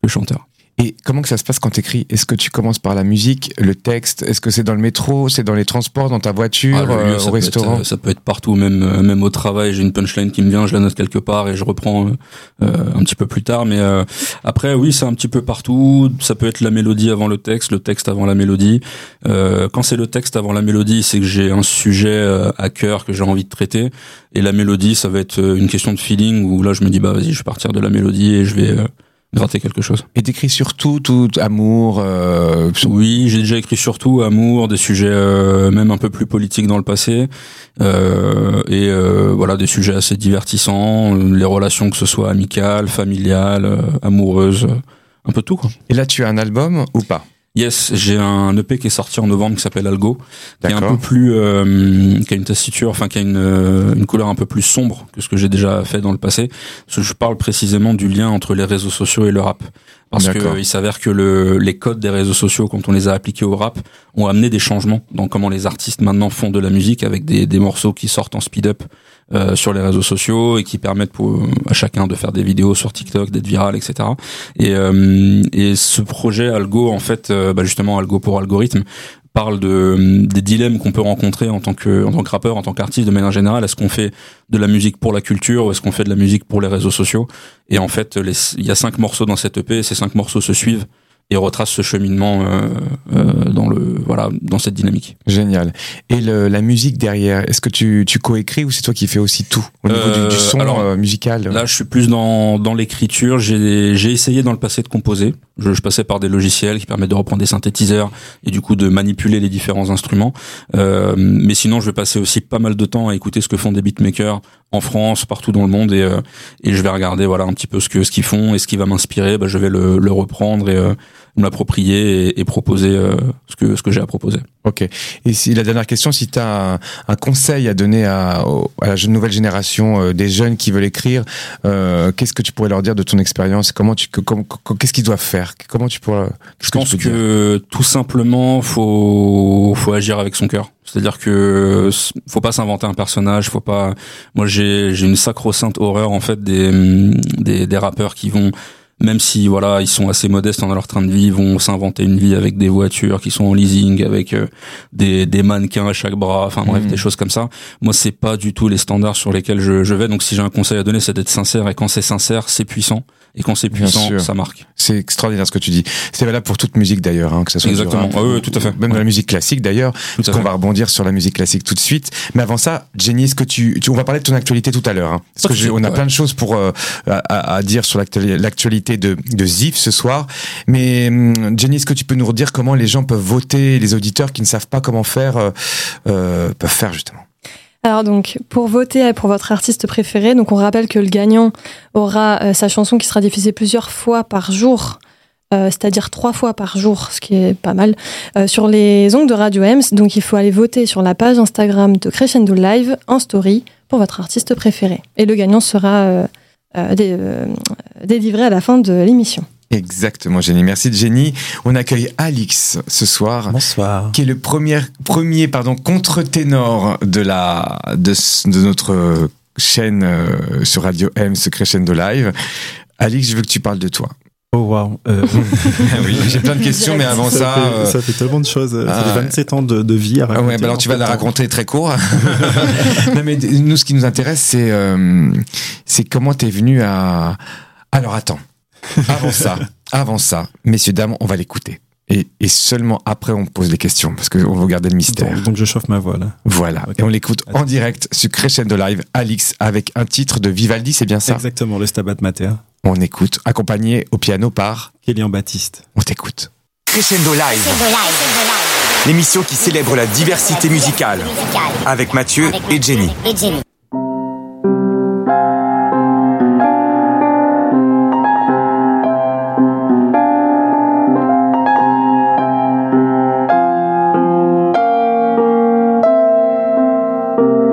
que chanteur. Et comment que ça se passe quand t'écris? Est-ce que tu commences par la musique, le texte? Est-ce que c'est dans le métro? C'est dans les transports, dans ta voiture, Ah, lieu, euh, au être, restaurant? euh, ça peut être partout, même euh, même au travail. J'ai une punchline qui me vient, je la note quelque part et je reprends euh, un petit peu plus tard. Mais euh, après, oui, c'est un petit peu partout. Ça peut être la mélodie avant le texte, le texte avant la mélodie. Euh, quand c'est le texte avant la mélodie, c'est que j'ai un sujet à cœur que j'ai envie de traiter. Et la mélodie, ça va être une question de feeling où là, je me dis bah vas-y, je vais partir de la mélodie et je vais euh, gratter quelque chose. Et t'écris surtout tout amour. Euh, sur- Oui, j'ai déjà écrit surtout amour, des sujets euh, même un peu plus politiques dans le passé, euh, et euh, voilà des sujets assez divertissants, euh, les relations que ce soit amicales, familiales, euh, amoureuses, un peu tout. Quoi. Et là, tu as un album ou pas? Yes, j'ai un EP qui est sorti en novembre qui s'appelle Algo, qui est un peu plus, euh, qui a une tessiture, enfin qui a une, euh, une couleur un peu plus sombre que ce que j'ai déjà fait dans le passé. Parce que je parle précisément du lien entre les réseaux sociaux et le rap. Parce D'accord. que il s'avère que le, les codes des réseaux sociaux, quand on les a appliqués au rap, ont amené des changements dans comment les artistes maintenant font de la musique avec des, des morceaux qui sortent en speed-up euh, sur les réseaux sociaux et qui permettent pour, à chacun de faire des vidéos sur TikTok, d'être viral, etc. Et, euh, et ce projet Algo, en fait, euh, bah justement Algo pour algorithme, parle de des dilemmes qu'on peut rencontrer en tant que en tant que rappeur, en tant qu'artiste de manière générale. Est-ce qu'on fait de la musique pour la culture ou est-ce qu'on fait de la musique pour les réseaux sociaux? Et en fait, il y a cinq morceaux dans cette EP. et Ces cinq morceaux se suivent et retracent ce cheminement euh, euh, dans le voilà dans cette dynamique. Génial. Et le, la musique derrière, est-ce que tu, tu coécris ou c'est toi qui fais aussi tout au niveau Euh, du, du son alors, euh, musical? Là, je suis plus dans, dans l'écriture. J'ai j'ai essayé dans le passé de composer. Je, je passais par des logiciels qui permettent de reprendre des synthétiseurs et du coup de manipuler les différents instruments. Euh, mais sinon, je vais passer aussi pas mal de temps à écouter ce que font des beatmakers en France, partout dans le monde, et, euh, et je vais regarder voilà un petit peu ce que ce qu'ils font et ce qui va m'inspirer. Bah, je vais le, le reprendre et euh, me l'approprier et, et proposer euh, ce que ce que j'ai à proposer. Ok. Et si la dernière question, si tu as un, un conseil à donner à, à la jeune nouvelle génération euh, des jeunes qui veulent écrire, euh, qu'est-ce que tu pourrais leur dire de ton expérience? Comment tu, que- que- qu'est-ce qu'ils doivent faire? Comment tu pourrais Je pense que, tout simplement faut faut agir avec son cœur. C'est-à-dire que faut pas s'inventer un personnage, faut pas. Moi j'ai j'ai une sacro-sainte horreur en fait des des, des rappeurs qui vont même si voilà ils sont assez modestes dans leur train de vie, ils vont s'inventer une vie avec des voitures qui sont en leasing, avec euh, des, des mannequins à chaque bras, enfin bref Mhm. des choses comme ça. Moi c'est pas du tout les standards sur lesquels je, je vais. Donc si j'ai un conseil à donner, c'est d'être sincère et quand c'est sincère, c'est puissant et quand c'est puissant, ça marque. C'est extraordinaire ce que tu dis. C'est valable pour toute musique d'ailleurs, hein, que ce soit du Exactement. rap Ah oui, tout à fait. Même dans la musique classique d'ailleurs. Fait. va rebondir sur la musique classique tout de suite. Mais avant ça, Jenny, est-ce que tu, tu- on va parler de ton actualité tout à l'heure. Hein, parce que souci, on a ouais. plein de choses pour euh, à, à- dire sur l'actuali- l'actualité de, de Zif ce soir. Mais hum, Jenny, est-ce que tu peux nous redire comment les gens peuvent voter, les auditeurs qui ne savent pas comment faire euh, euh, peuvent faire justement? Alors donc, pour voter pour votre artiste préféré, donc on rappelle que le gagnant aura euh, sa chanson qui sera diffusée plusieurs fois par jour, euh, c'est-à-dire trois fois par jour, ce qui est pas mal, euh, sur les ongles de Radio Ems. Donc il faut aller voter sur la page Instagram de Crescendo Live en story pour votre artiste préféré. Et le gagnant sera dé- délivré à la fin de l'émission. Exactement, Jenny. Merci Jenny. On accueille Alix ce soir. Bonsoir. qui est le premier, premier pardon, contre-ténor de, la, de, de notre chaîne euh, sur Radio M, ce Crescendo Live. Alix, je veux que tu parles de toi. Oh wow. Euh, Ah oui, j'ai plein de questions, mais avant ça... fait, euh, ça fait tellement de choses. Ça ah, fait 27 ans de, de vie à ah raconter. ouais, bah alors tu vas la raconter très court. non mais nous, ce qui nous intéresse, c'est euh, c'est comment t'es venu à. Alors attends. Avant ça, avant ça, messieurs dames, on va l'écouter. Et, et seulement après, on pose les questions parce qu'on veut garder le mystère. Donc, donc je chauffe ma voix là. Voilà. Et on l'écoute en direct sur Crescendo Live, Alix, avec un titre de Vivaldi, c'est bien ça? Exactement, le Stabat Mater. On écoute, accompagné au piano par. Kélian Baptiste. On t'écoute. Crescendo Live, l'émission qui célèbre la diversité musicale avec Mathieu et Jenny. Stabat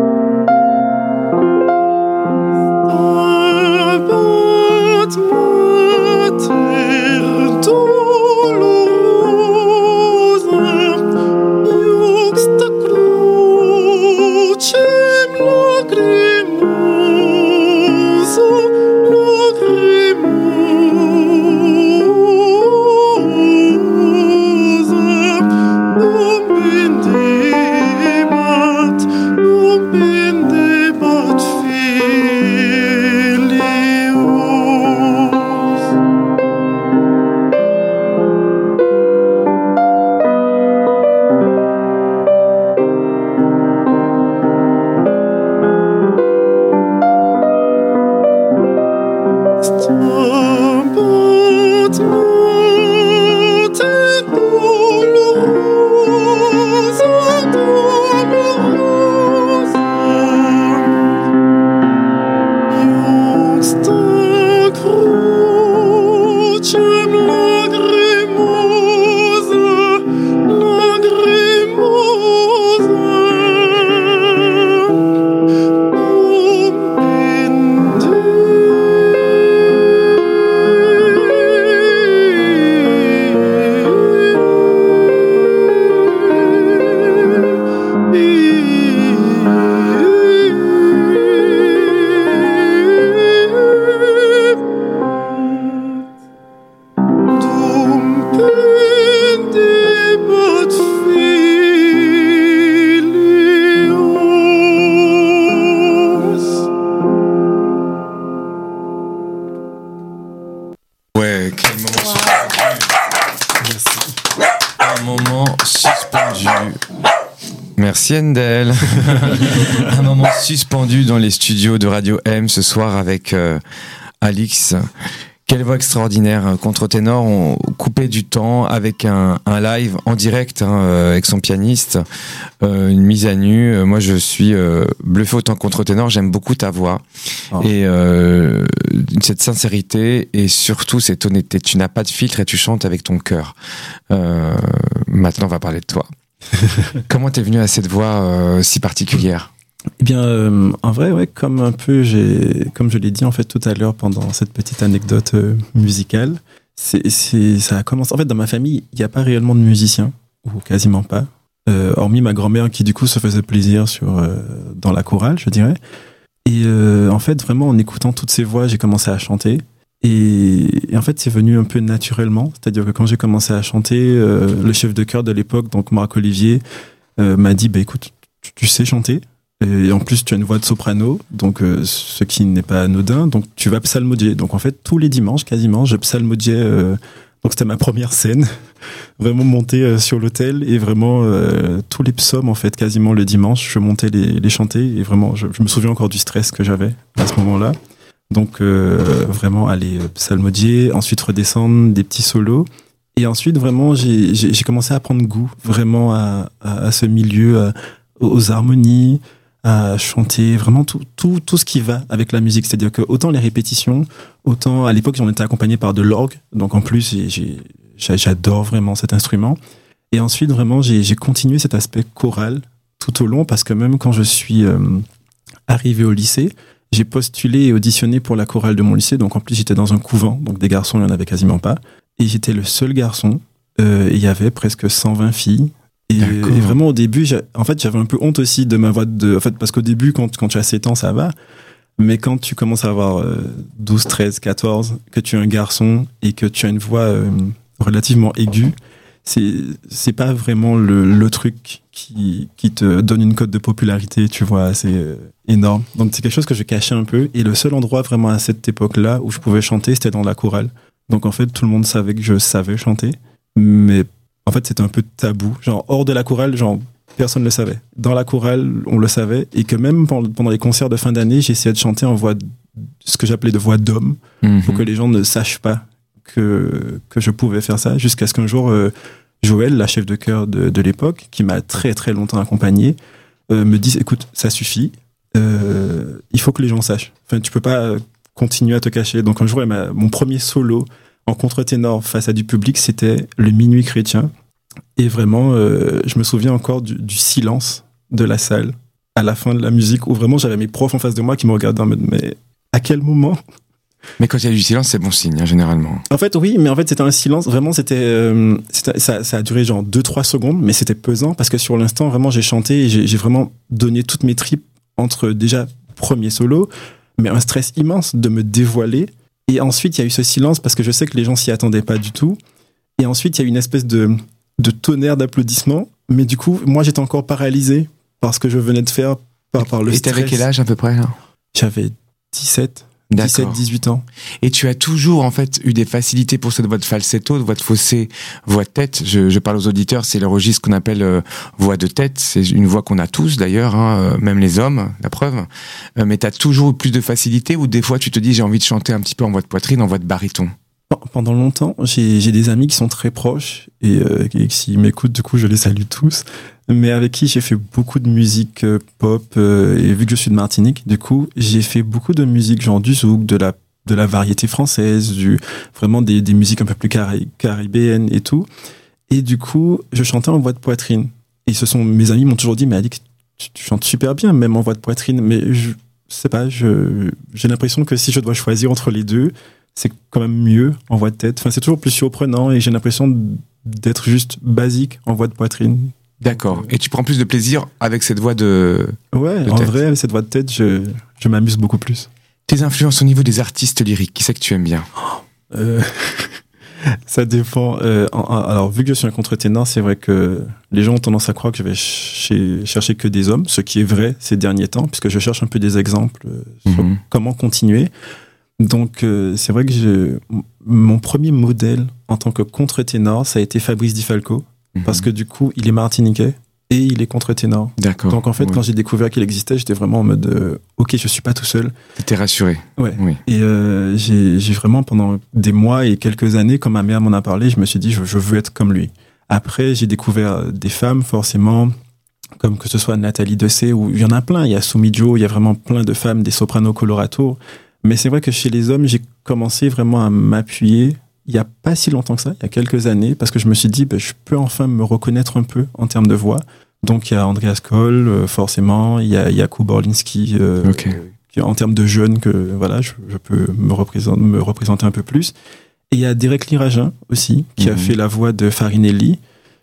Ouais, quel moment suspendu. Un moment suspendu. Merci Endel. Un moment suspendu dans les studios de Radio M ce soir avec euh, Alix. Quelle voix extraordinaire, un contre-ténor, on coupait du temps avec un, un live en direct hein, euh, avec son pianiste, euh, une mise à nu. Euh, moi, je suis euh, bluffé autant contre-ténor. J'aime beaucoup ta voix Oh. et euh, cette sincérité et surtout cette honnêteté. Tu n'as pas de filtre et tu chantes avec ton cœur. Maintenant, on va parler de toi. Comment t'es venu à cette voix si particulière? Eh bien, euh, en vrai, ouais, comme un peu, j'ai, comme je l'ai dit en fait tout à l'heure pendant cette petite anecdote euh, musicale, c'est, c'est, ça a commencé. En fait, dans ma famille, il n'y a pas réellement de musiciens ou quasiment pas, euh, hormis ma grand-mère qui du coup se faisait plaisir sur dans la chorale, je dirais. Et en fait, vraiment, en écoutant toutes ces voix, j'ai commencé à chanter. Et, en fait, c'est venu un peu naturellement. C'est-à-dire que quand j'ai commencé à chanter, le chef de chœur de l'époque, donc Marc Olivier, m'a dit, bah écoute, tu sais chanter. Et en plus, tu as une voix de soprano, donc euh, ce qui n'est pas anodin. Donc tu vas psalmodier. Donc en fait, tous les dimanches, quasiment, je psalmodiais. euh, donc c'était ma première scène, vraiment monter euh, sur l'hôtel et vraiment euh, tous les psaumes en fait, quasiment le dimanche, je montais les, les chanter et vraiment, je, me souviens encore du stress que j'avais à ce moment-là. Donc euh, vraiment aller euh, psalmodier, ensuite redescendre des petits solos. Et ensuite, vraiment, j'ai commencé à prendre goût vraiment à, à, ce milieu, aux harmonies, à chanter, vraiment tout, tout, tout ce qui va avec la musique. C'est-à-dire que autant les répétitions, autant à l'époque, j'en étais accompagné par de l'orgue. Donc en plus, j'adore vraiment cet instrument. Et ensuite, vraiment, j'ai continué cet aspect choral tout au long parce que même quand je suis euh, arrivé au lycée, j'ai postulé et auditionné pour la chorale de mon lycée. Donc en plus, j'étais dans un couvent, donc des garçons, il n'y en avait quasiment pas. Et j'étais le seul garçon. Euh, il y avait presque 120 filles. Et, D'accord. et vraiment au début, en fait, j'avais un peu honte aussi de ma voix de. En fait, parce qu'au début, quand, quand tu as 7 ans, ça va. Mais quand tu commences à avoir euh, 12, 13, 14, que tu es un garçon et que tu as une voix euh, relativement aiguë, c'est c'est pas vraiment le, le truc qui, qui te donne une cote de popularité, tu vois, assez euh, énorme. Donc c'est quelque chose que je cachais un peu. Et le seul endroit vraiment à cette époque-là où je pouvais chanter, c'était dans la chorale. Donc en fait, tout le monde savait que je savais chanter. Mais en fait, c'était un peu tabou. Genre, hors de la chorale, genre, personne ne le savait. Dans la chorale, on le savait. Et que même pendant les concerts de fin d'année, j'essayais de chanter en voix, ce que j'appelais de voix d'homme Mhm. pour que les gens ne sachent pas que, que je pouvais faire ça, jusqu'à ce qu'un jour, euh, Joël, la chef de chœur de, de l'époque, qui m'a très très longtemps accompagné, euh, me dise, écoute, ça suffit, euh, il faut que les gens sachent. Enfin, tu peux pas continuer à te cacher. Donc un jour, elle mon premier solo en contre-ténor face à du public, c'était le Minuit chrétien. Et vraiment, euh, je me souviens encore du, du silence de la salle à la fin de la musique, où vraiment j'avais mes profs en face de moi qui me regardaient en mode, mais à quel moment? Mais quand il y a du silence, c'est bon signe, hein, généralement. en fait, oui, mais en fait, c'était un silence. Vraiment, c'était, euh, ça, ça a duré genre 2-3 secondes, mais c'était pesant parce que sur l'instant, vraiment, j'ai chanté et j'ai vraiment donné toutes mes tripes entre déjà premier solo, mais un stress immense de me dévoiler. Et ensuite, il y a eu ce silence parce que je sais que les gens s'y attendaient pas du tout. Et ensuite, il y a eu une espèce de, de tonnerre d'applaudissements, mais du coup, moi, j'étais encore paralysé par ce que je venais de faire par, par le Et stress. t'avais quel âge à peu près J'avais 17, 17, D'accord. 18 ans. Et tu as toujours en fait eu des facilités pour cette voix de falsetto, de voix de fossé, voix de tête. Je, je parle aux auditeurs, c'est le registre qu'on appelle euh, voix de tête. C'est une voix qu'on a tous d'ailleurs, hein, euh, même les hommes, la preuve. Euh, mais tu as toujours eu plus de facilité ou des fois tu te dis j'ai envie de chanter un petit peu en voix de poitrine, en voix de baryton? Pendant longtemps, j'ai des amis qui sont très proches et, euh, et qui m'écoutent, du coup, je les salue tous. Mais avec qui j'ai fait beaucoup de musique euh, pop euh, et vu que je suis de Martinique, du coup, j'ai fait beaucoup de musique genre du zouk, de la de la variété française, du vraiment des, des musiques un peu plus cari- caribéennes et tout. Et du coup, je chantais en voix de poitrine. Et ce sont mes amis m'ont toujours dit, mais Alix, tu, tu chantes super bien, même en voix de poitrine. Mais je sais pas, je j'ai l'impression que si je dois choisir entre les deux, c'est quand même mieux en voix de tête. Enfin, c'est toujours plus surprenant et j'ai l'impression d'être juste basique en voix de poitrine. D'accord. Et tu prends plus de plaisir avec cette voix de... Ouais, De en tête. vrai, cette voix de tête, je, je m'amuse beaucoup plus. Tes influences au niveau des artistes lyriques, qui c'est que tu aimes bien? Euh, ça dépend. Euh, en- alors, vu que je suis un contre-ténor, c'est vrai que les gens ont tendance à croire que je vais ch- chercher que des hommes, ce qui est vrai ces derniers temps, puisque je cherche un peu des exemples euh, sur Mhm. comment continuer. Donc, euh, c'est vrai que je, mon premier modèle en tant que contre-ténor, ça a été Fabrice Di Falco, parce que du coup, il est martiniquais et il est contre-ténor. D'accord. Donc, en fait, Ouais. quand j'ai découvert qu'il existait, j'étais vraiment en mode, euh, ok, je suis pas tout seul. T'étais rassuré. Ouais. Oui. Et euh, j'ai vraiment, pendant des mois et quelques années, quand ma mère m'en a parlé, je me suis dit, je, je veux être comme lui. Après, j'ai découvert des femmes, forcément, comme que ce soit Nathalie Dessay, ou il y en a plein. Il y a Sumi Jo, il y a vraiment plein de femmes, des sopranos colorato. Mais c'est vrai que chez les hommes, j'ai commencé vraiment à m'appuyer il y a pas si longtemps que ça, il y a quelques années, parce que je me suis dit, ben, je peux enfin me reconnaître un peu en termes de voix. Donc il y a Andreas Kohl, euh, forcément, il y a Jakub Orlinski, euh, qui, en termes de jeunes, que voilà, je, je peux me représenter, me représenter un peu plus. Et il y a Derek Liragin aussi, qui a Mhm. fait la voix de Farinelli.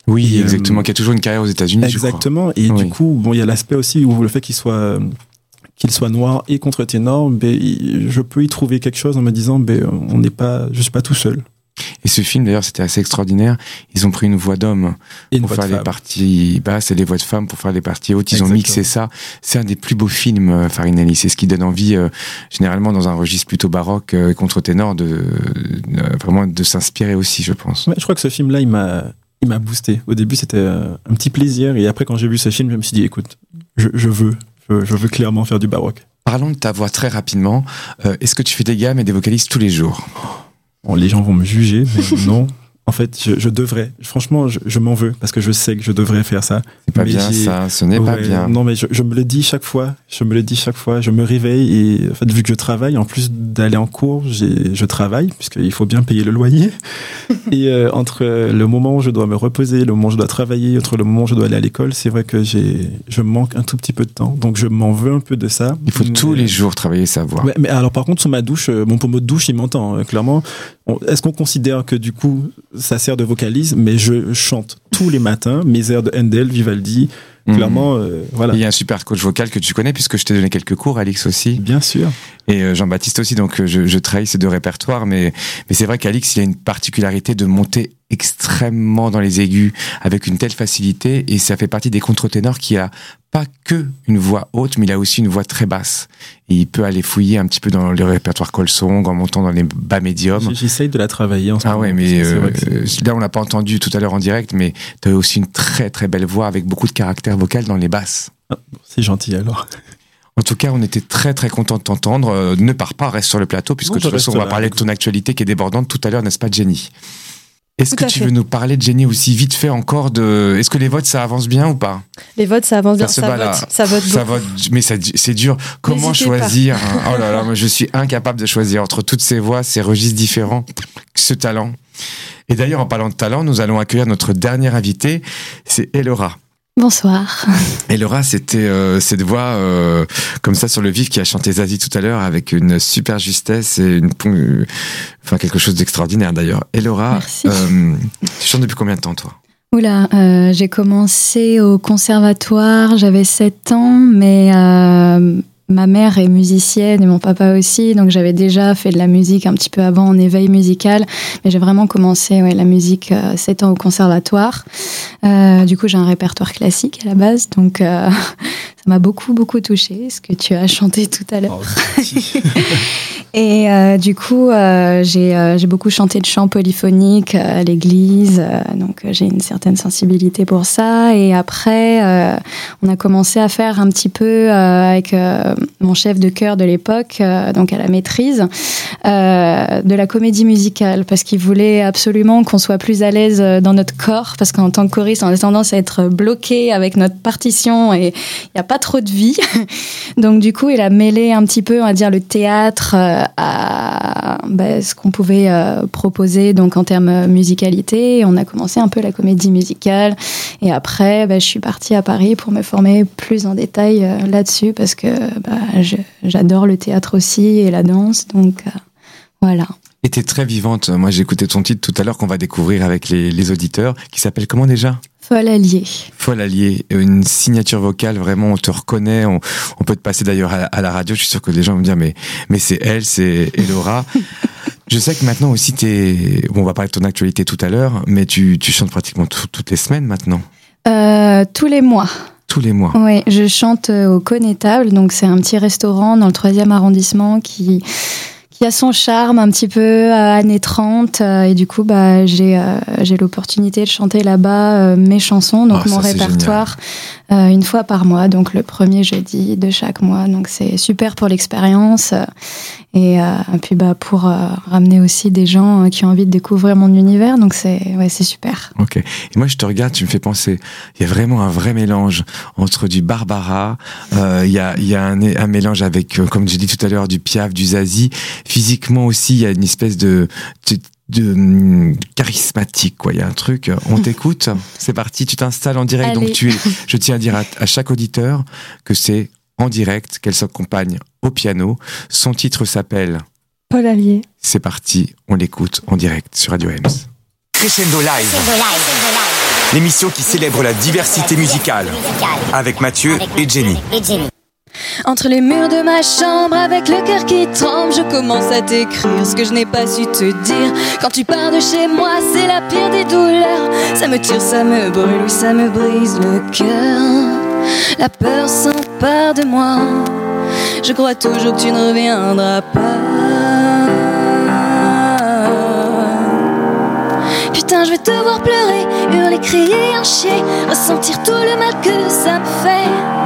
Oui, Et, euh, exactement. Qui a toujours une carrière aux États-Unis, je crois. Exactement. Et Oui. du coup, bon, il y a l'aspect aussi où le fait qu'il soit, qu'il soit noir et contre-ténor, ben, je peux y trouver quelque chose en me disant, ben, on n'est pas, je suis pas tout seul. Et ce film, d'ailleurs, c'était assez extraordinaire. Ils ont pris une voix d'homme Et pour faire les parties basses et les voix de femmes pour faire les parties hautes. Ils ont mixé ça. C'est un des plus beaux films, euh, Farinelli. C'est ce qui donne envie, euh, généralement dans un registre plutôt baroque euh, contre-ténor, de, euh, vraiment de s'inspirer aussi, je pense. Ouais, je crois que ce film-là, il m'a, il m'a boosté. Au début, c'était un petit plaisir, et après, quand j'ai vu ce film, je me suis dit, écoute, je, je veux, je, je veux clairement faire du baroque. Parlons de ta voix très rapidement. Euh, Est-ce que tu fais des gammes et des vocalises tous les jours? Bon, les gens vont me juger, mais non. En fait, je, je devrais. Franchement, je, je m'en veux parce que je sais que je devrais faire ça. C'est pas Mais bien ça, ce n'est pas bien. Non, mais je, je me le dis chaque fois. Je me le dis chaque fois. Je me réveille et en fait, vu que je travaille, en plus d'aller en cours, je travaille puisqu'il faut bien payer le loyer. et euh, entre le moment où je dois me reposer, le moment où je dois travailler, entre le moment où je dois aller à l'école, c'est vrai que j'ai, je manque un tout petit peu de temps. Donc, je m'en veux un peu de ça. Il faut Mais- tous les jours travailler sa voix. Ouais, mais alors par contre sur ma douche, euh, mon pommeau de douche il m'entend euh, clairement. Est-ce qu'on considère que du coup ça sert de vocalise Mais je chante tous les matins mes airs de Handel, Vivaldi. Mhm. Clairement, euh, voilà. Il y a un super coach vocal que tu connais puisque je t'ai donné quelques cours, Alix aussi. Bien sûr. Et euh, Jean-Baptiste aussi, donc euh, je, je trahis ces deux répertoires, mais, mais c'est vrai qu'Alix, il a une particularité de monter extrêmement dans les aigus avec une telle facilité, et ça fait partie des contre-ténors qui a pas que une voix haute, mais il a aussi une voix très basse. Et il peut aller fouiller un petit peu dans le répertoire Colsong en montant dans les bas médiums. J'essaye de la travailler en ce Ah moment. ouais, mais euh, là on l'a pas entendu tout à l'heure en direct, mais tu as aussi une très très belle voix avec beaucoup de caractère vocal dans les basses. c'est gentil alors. En tout cas, on était très très content de t'entendre. Euh, ne pars pas, reste sur le plateau, puisque Non, de toute façon, on va là, parler de ton actualité qui est débordante tout à l'heure, n'est-ce pas, Jenny? Est-ce que tu fait. veux nous parler de Jenny aussi vite fait encore de Est-ce que les votes ça avance bien ou pas? Les votes, ça avance bien. Ça, là. vote, ça vote Ça vote, mais ça- c'est dur. Comment pas. choisir Oh là là, moi je suis incapable de choisir entre toutes ces voix, ces registres différents, ce talent. Et d'ailleurs, en parlant de talent, nous allons accueillir notre dernière invitée, c'est Elora. Bonsoir. Et Laura, c'était euh, cette voix euh, comme ça sur le vif qui a chanté Zazie tout à l'heure avec une super justesse et une euh, enfin quelque chose d'extraordinaire d'ailleurs. Et Laura, tu chantes depuis combien de temps toi? Oula, j'ai commencé au conservatoire, j'avais 7 ans, mais ma mère est musicienne et mon papa aussi, donc j'avais déjà fait de la musique un petit peu avant en éveil musical, mais j'ai vraiment commencé ouais, la musique euh, 7 ans au conservatoire. Euh, du coup, j'ai un répertoire classique à la base, donc euh, ça m'a beaucoup, beaucoup touché, ce que tu as chanté tout à l'heure. Et euh, du coup, euh, j'ai euh, j'ai beaucoup chanté de chants polyphoniques euh, à l'église, donc j'ai une certaine sensibilité pour ça. Et après, on a commencé à faire un petit peu avec mon chef de chœur de l'époque, donc à la maîtrise, de la comédie musicale, parce qu'il voulait absolument qu'on soit plus à l'aise dans notre corps, parce qu'en tant que choriste, on a tendance à être bloqué avec notre partition et il n'y a pas trop de vie. Donc du coup, il a mêlé un petit peu, on va dire, le théâtre euh, à bah, ce qu'on pouvait euh, proposer donc en termes musicalité. Et on a commencé un peu la comédie musicale. Et après, bah, je suis partie à Paris pour me former plus en détail euh, là-dessus parce que bah, j'adore le théâtre aussi et la danse. Donc euh, voilà. T'es très vivante. Moi, j'ai écouté ton titre tout à l'heure qu'on va découvrir avec les, les auditeurs, qui s'appelle comment déjà? Folle alliée. Folle alliée, une signature vocale, vraiment, on te reconnaît. On, on peut te passer d'ailleurs à, à la radio. Je suis sûr que les gens vont me dire, mais, mais c'est elle, c'est Elora. Je sais que maintenant aussi, t'es, bon, on va parler de ton actualité tout à l'heure, mais tu, tu chantes pratiquement tout- toutes les semaines maintenant, Euh, tous les mois. tous les mois. Oui, je chante euh, au Connétable, donc c'est un petit restaurant dans le troisième arrondissement qui qui a son charme un petit peu euh, années 30 euh, et du coup bah j'ai euh, j'ai l'opportunité de chanter là-bas mes chansons donc Ah, mon répertoire une fois par mois donc le premier jeudi de chaque mois donc c'est super pour l'expérience et, et puis bah pour ramener aussi des gens qui ont envie de découvrir mon univers donc c'est ouais c'est super Ok. Et moi, je te regarde, tu me fais penser. Il y a vraiment un vrai mélange entre du Barbara. euh, Il y a, il y a un, un mélange avec, comme j'ai dit tout à l'heure, du Piaf, du Zazie. Physiquement aussi, il y a une espèce de, de, de, hum, charismatique, quoi. Il y a un truc. On t'écoute. C'est parti. Tu t'installes en direct. Allez. Donc tu es. Je tiens à dire à, à chaque auditeur que c'est en direct, qu'elle s'accompagne au piano. Son titre s'appelle. Paul Allier. C'est parti. On l'écoute en direct sur Radio Ems. Crescendo Live. L'émission qui célèbre la diversité musicale. Avec Mathieu et Jenny. Entre les murs de ma chambre, avec le cœur qui tremble, je commence à t'écrire ce que je n'ai pas su te dire. Quand tu pars de chez moi, c'est la pire des douleurs. Ça me tire, ça me brûle, ça me brise le cœur. La peur s'empare de moi. Je crois toujours que tu ne reviendras pas. Putain, je vais te voir pleurer, hurler, crier, chier, ressentir tout le mal que ça me fait.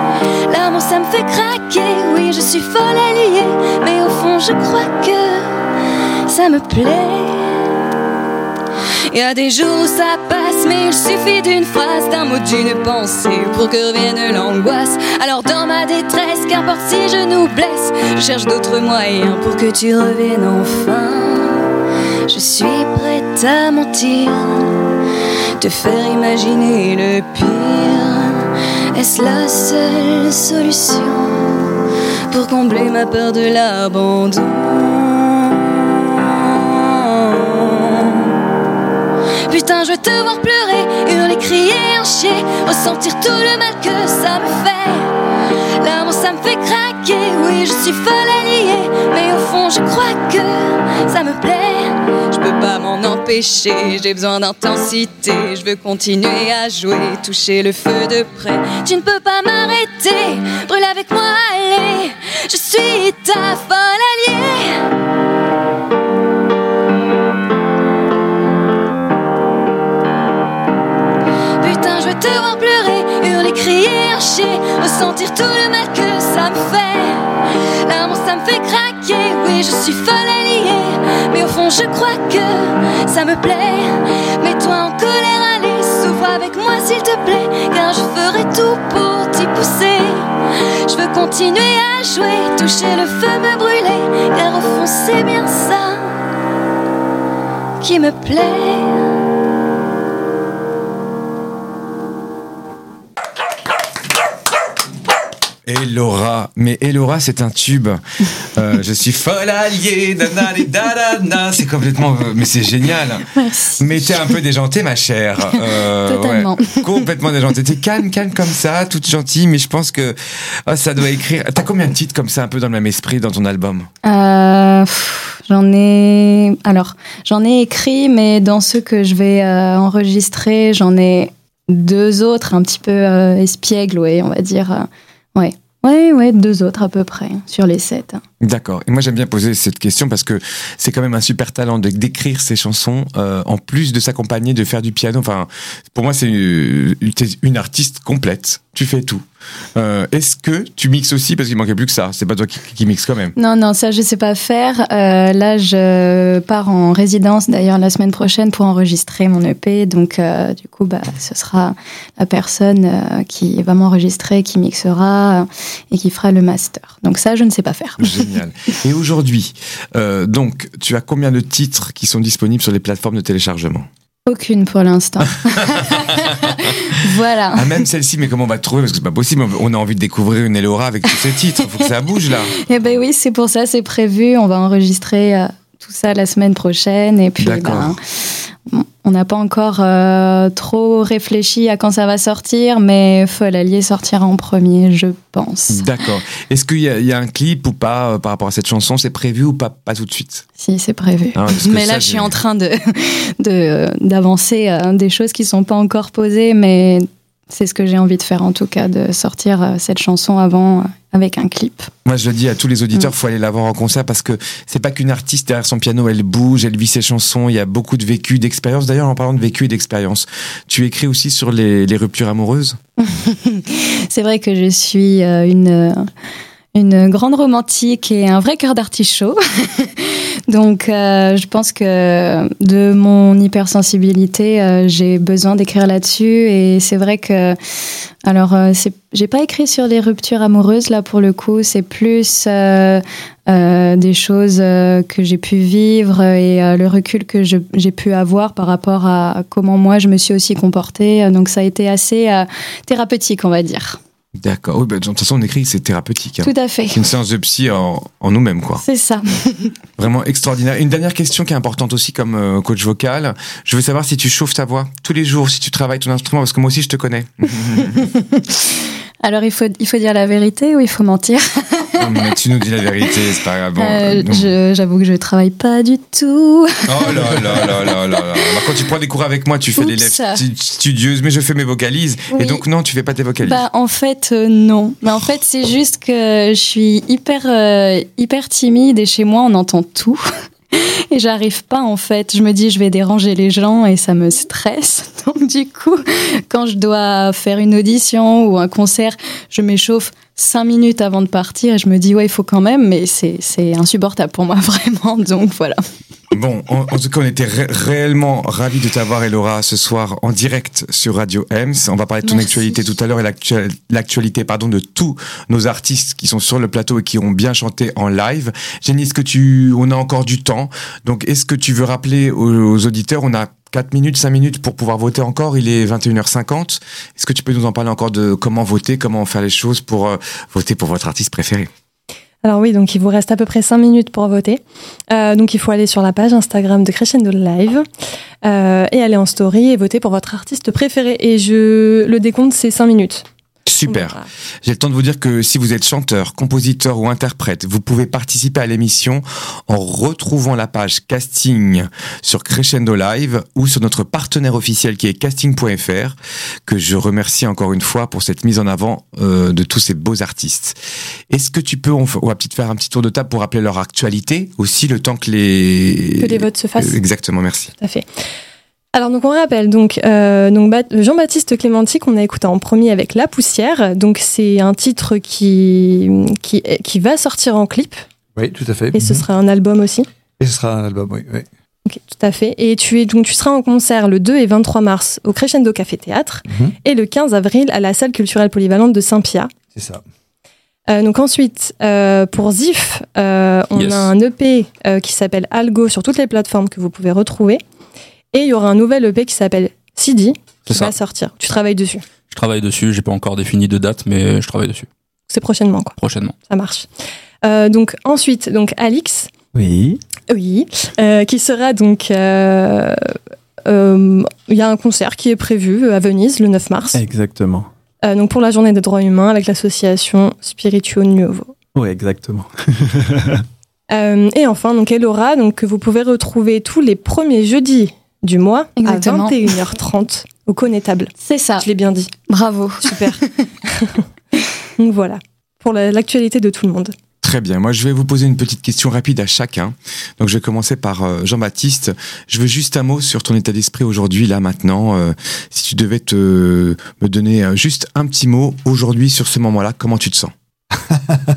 L'amour, ça me fait craquer, oui, je suis folle alliée, mais au fond, je crois que ça me plaît. Y a des jours où ça passe, mais il suffit d'une phrase, d'un mot, d'une pensée pour que revienne l'angoisse. Alors dans ma détresse, qu'importe si je nous blesse, je cherche d'autres moyens pour que tu reviennes enfin. Je suis prête à mentir, te faire imaginer le pire. Est-ce la seule solution pour combler ma peur de l'abandon? Putain, je veux te voir pleurer, hurler, crier, chier, ressentir tout le mal que ça me fait. L'amour, ça me fait craquer, oui, je suis folle alliée, mais au fond, je crois que ça me plaît. Je peux pas m'en empêcher, j'ai besoin d'intensité, je veux continuer à jouer, toucher le feu de près. Tu ne peux pas m'arrêter, brûle avec moi, allez, je suis ta folle alliée. Putain, je veux te voir pleurer, chier, ressentir tout le mal que ça me fait. L'amour, ça me fait craquer, oui, je suis folle alliée, mais au fond, je crois que ça me plaît. Mets-toi en colère, allez, souffre avec moi, s'il te plaît, car je ferai tout pour t'y pousser. Je veux continuer à jouer, toucher le feu, me brûler, car au fond, c'est bien ça qui me plaît. Et Laura, mais Elora, c'est un tube. Euh, je suis folle alliée, c'est complètement, mais c'est génial. Merci. Mais t'es un peu déjantée, ma chère. Euh, Totalement. ouais, complètement déjantée. T'es calme, calme comme ça, toute gentille, mais je pense que ah, ça doit écrire. T'as combien de titres comme ça, un peu dans le même esprit, dans ton album? Euh, j'en ai. Alors, j'en ai écrit, mais dans ceux que je vais euh, enregistrer, j'en ai deux autres, un petit peu euh, espiègles, ouais, on va dire. euh, ouais. Ouais, ouais, deux autres à peu près sur les sept. D'accord. Et moi, j'aime bien poser cette question parce que c'est quand même un super talent de d'écrire ces chansons, euh, en plus de s'accompagner, de faire du piano. Enfin, pour moi, c'est t'es une artiste complète. Tu fais tout. Euh, Est-ce que tu mixes aussi parce qu'il manquait plus que ça C'est pas toi qui, qui mixe quand même. Non, non, ça je sais pas faire. Euh, là, je pars en résidence d'ailleurs la semaine prochaine pour enregistrer mon EP. Donc, euh, du coup, bah, ce sera la personne qui va m'enregistrer, qui mixera et qui fera le master. Donc ça, je ne sais pas faire. Génial. Et aujourd'hui, donc, tu as combien de titres qui sont disponibles sur les plateformes de téléchargement? Aucune pour l'instant. voilà. Ah, même celle-ci, mais comment on va te trouver? Parce que c'est pas possible. On a envie de découvrir une Elora avec tous ces titres. Faut que ça bouge là. Eh ben oui, c'est pour ça, c'est prévu. On va enregistrer euh, tout ça la semaine prochaine. Et puis, ben, on n'a pas encore euh, trop réfléchi à quand ça va sortir, mais Folle Allié sortira en premier, je pense. D'accord. Est-ce qu'il y, a- il y a un clip ou pas euh, par rapport à cette chanson? C'est prévu ou pas? Pas tout de suite. Si, c'est prévu. Ah, mais là, je suis en train de de- d'avancer euh, des choses qui sont pas encore posées, mais c'est ce que j'ai envie de faire en tout cas, de sortir euh, cette chanson avant euh, avec un clip. Moi, je le dis à tous les Mm. auditeurs, faut aller la voir en concert parce que c'est pas qu'une artiste derrière son piano, elle bouge, elle vit ses chansons. Il y a beaucoup de vécu, d'expérience. D'ailleurs, en parlant de vécu et d'expérience, tu écris aussi sur les, les ruptures amoureuses? C'est vrai que je suis euh, une, une grande romantique et un vrai cœur d'artichaut. Donc, euh, je pense que de mon hypersensibilité, euh, j'ai besoin d'écrire là-dessus. Et c'est vrai que, alors, euh, j'ai pas écrit sur les ruptures amoureuses là pour le coup. C'est plus euh, euh, des choses que j'ai pu vivre et le recul que j'ai pu avoir par rapport à comment moi je me suis aussi comportée. Donc, ça a été assez thérapeutique, on va dire. D'accord. Oui, bah, de toute façon, on écrit, c'est thérapeutique. hein. Tout à fait. C'est une séance de psy en, en nous-mêmes, quoi. C'est ça. Vraiment extraordinaire. Une dernière question qui est importante aussi comme euh, coach vocal. Je veux savoir si tu chauffes ta voix tous les jours, si tu travailles ton instrument, parce que moi aussi je te connais. Alors, il faut, il faut dire la vérité ou il faut mentir? mais tu nous dis la vérité, c'est pas grave. Bon, Euh, je- J'avoue que je travaille pas du tout. Oh là là là là là là. Bah, quand tu prends des cours avec moi, tu fais Oups. l'élève stu- studieuse, mais je fais mes vocalises. Et donc, non, tu fais pas tes vocalises. Bah, en fait, euh, non. Mais en fait, c'est juste que je suis hyper, euh, hyper timide et chez moi, on entend tout. Et j'arrive pas, en fait. Je me dis, je vais déranger les gens et ça me stresse. Donc, du coup, quand je dois faire une audition ou un concert, je m'échauffe cinq minutes avant de partir et je me dis, ouais, il faut quand même, mais c'est insupportable pour moi, vraiment. Donc, voilà. Bon, en, en tout cas, on était ré- réellement ravis de t'avoir, Elora, ce soir en direct sur Radio Ems. On va parler de ton Merci. actualité tout à l'heure et l'actu- l'actualité, pardon, de tous nos artistes qui sont sur le plateau et qui ont bien chanté en live. Jenny, est-ce que tu, on a encore du temps? Donc, est-ce que tu veux rappeler aux, aux auditeurs, on a 4 minutes, 5 minutes pour pouvoir voter encore? Il est 21h50. Est-ce que tu peux nous en parler encore de comment voter, comment faire les choses pour euh, voter pour votre artiste préféré? Alors oui, donc il vous reste à peu près 5 minutes pour voter. Euh, donc il faut aller sur la page Instagram de Crescendo Live euh, et aller en story et voter pour votre artiste préféré. Et je le décompte, c'est 5 minutes. Super. J'ai le temps de vous dire que si vous êtes chanteur, compositeur ou interprète, vous pouvez participer à l'émission en retrouvant la page casting sur Crescendo Live ou sur notre partenaire officiel qui est casting.fr, que je remercie encore une fois pour cette mise en avant euh, de tous ces beaux artistes. Est-ce que tu peux, on va peut-être faire un petit tour de table pour rappeler leur actualité aussi, le temps que les... Que les votes se fassent. Exactement, merci. Tout à fait. Alors donc on rappelle donc, euh, donc Jean-Baptiste Clémenti qu'on a écouté en premier avec La Poussière. Donc c'est un titre qui, qui qui va sortir en clip Oui, tout à fait. et ce sera un album aussi. Et ce sera un album, oui. oui. Ok, tout à fait. Et tu es donc tu seras en concert le 2 et 23 mars au Crescendo Café Théâtre Mhm. et le 15 avril à la salle culturelle polyvalente de Saint-Pia. C'est ça. Euh, donc ensuite, euh, pour Zif, euh, on Yes. a un EP euh, qui s'appelle Algo sur toutes les plateformes que vous pouvez retrouver. Et il y aura un nouvel EP qui s'appelle CD qui ça. va sortir. Tu travailles dessus. Je travaille dessus, j'ai pas encore défini de date, mais je travaille dessus C'est prochainement, quoi. prochainement. Ça marche. Euh, donc ensuite, donc Alix, Oui. oui, euh, qui sera donc... euh, euh, Il y a un concert qui est prévu à Venise le 9 mars. Exactement. Euh, donc pour la journée des droits humains avec l'association Spirituo Nuovo. Oui, exactement. Euh, et enfin, donc Elora, donc, que vous pouvez retrouver tous les premiers jeudis du mois Exactement. à 21h30 au Connétable. C'est ça. Je l'ai bien dit. Bravo. Super. donc voilà, pour la- l'actualité de tout le monde. Très bien. Moi, je vais vous poser une petite question rapide à chacun. Donc, je vais commencer par euh, Jean-Baptiste. Je veux juste un mot sur ton état d'esprit aujourd'hui, là, maintenant. Euh, si tu devais te me donner euh, juste un petit mot aujourd'hui sur ce moment-là, comment tu te sens?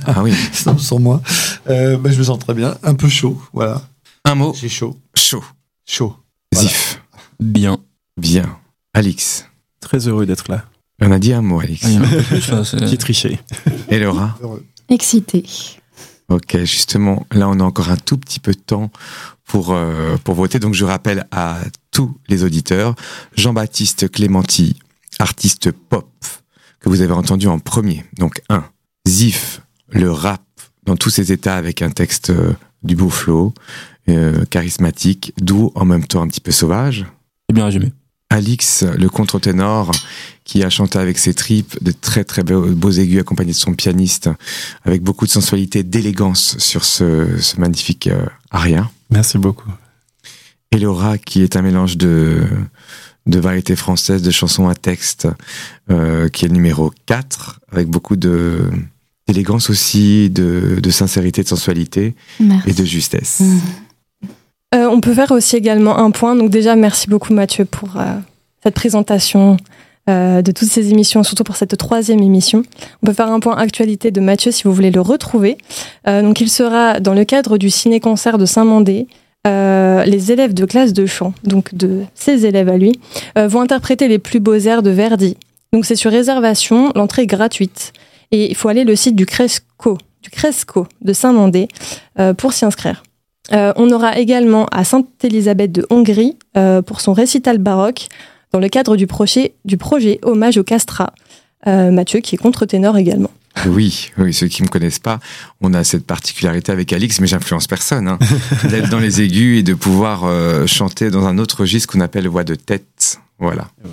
Ah oui. Sans, sans moi. Euh, bah, je me sens très bien. Un peu chaud, voilà. Un mot. J'ai chaud. Chaud. Chaud. Voilà. Zif. Bien. Bien. Alix. Très heureux d'être là. On a dit un mot, Alix. C'est- Petit triché. Et Laura? Heureux. Excité. Ok, justement, là, on a encore un tout petit peu de temps pour, euh, pour voter. Donc, je rappelle à tous les auditeurs, Jean-Baptiste Clémenti, artiste pop, que vous avez entendu en premier. Donc, un, Zif, le rap dans tous ses états avec un texte euh, du beau flow, euh, charismatique, doux, en même temps un petit peu sauvage. c'est bien résumé. Alix, le contre-ténor, qui a chanté avec ses tripes de très très beaux, beaux aigus accompagné de son pianiste, avec beaucoup de sensualité, d'élégance sur ce, ce magnifique euh, aria. Merci beaucoup. Et Laura, qui est un mélange de, de variété française, de chansons à texte, euh, qui est le numéro 4, avec beaucoup de d'élégance aussi, de, de sincérité, de sensualité Merci. et de justesse. Mm. Euh, on peut faire aussi également un point. Donc déjà, merci beaucoup Mathieu pour euh, cette présentation euh, de toutes ces émissions, surtout pour cette troisième émission. On peut faire un point actualité de Mathieu si vous voulez le retrouver. Euh, donc il sera dans le cadre du ciné-concert de Saint-Mandé. Euh, les élèves de classe de chant, donc de ses élèves à lui, euh, vont interpréter les plus beaux airs de Verdi. Donc c'est sur réservation, l'entrée est gratuite. Et il faut aller le site du Cresco, du Cresco de Saint-Mandé pour s'y inscrire. Euh, on aura également à Sainte-Élisabeth de Hongrie euh, pour son récital baroque dans le cadre du projet, du projet Hommage au Castra. Euh, Mathieu qui est contre-ténor également. Oui, oui, ceux qui me connaissent pas, on a cette particularité avec Alix, mais j'influence personne, hein, d'être dans les aigus et de pouvoir euh, chanter dans un autre registre qu'on appelle voix de tête. Voilà. Ouais.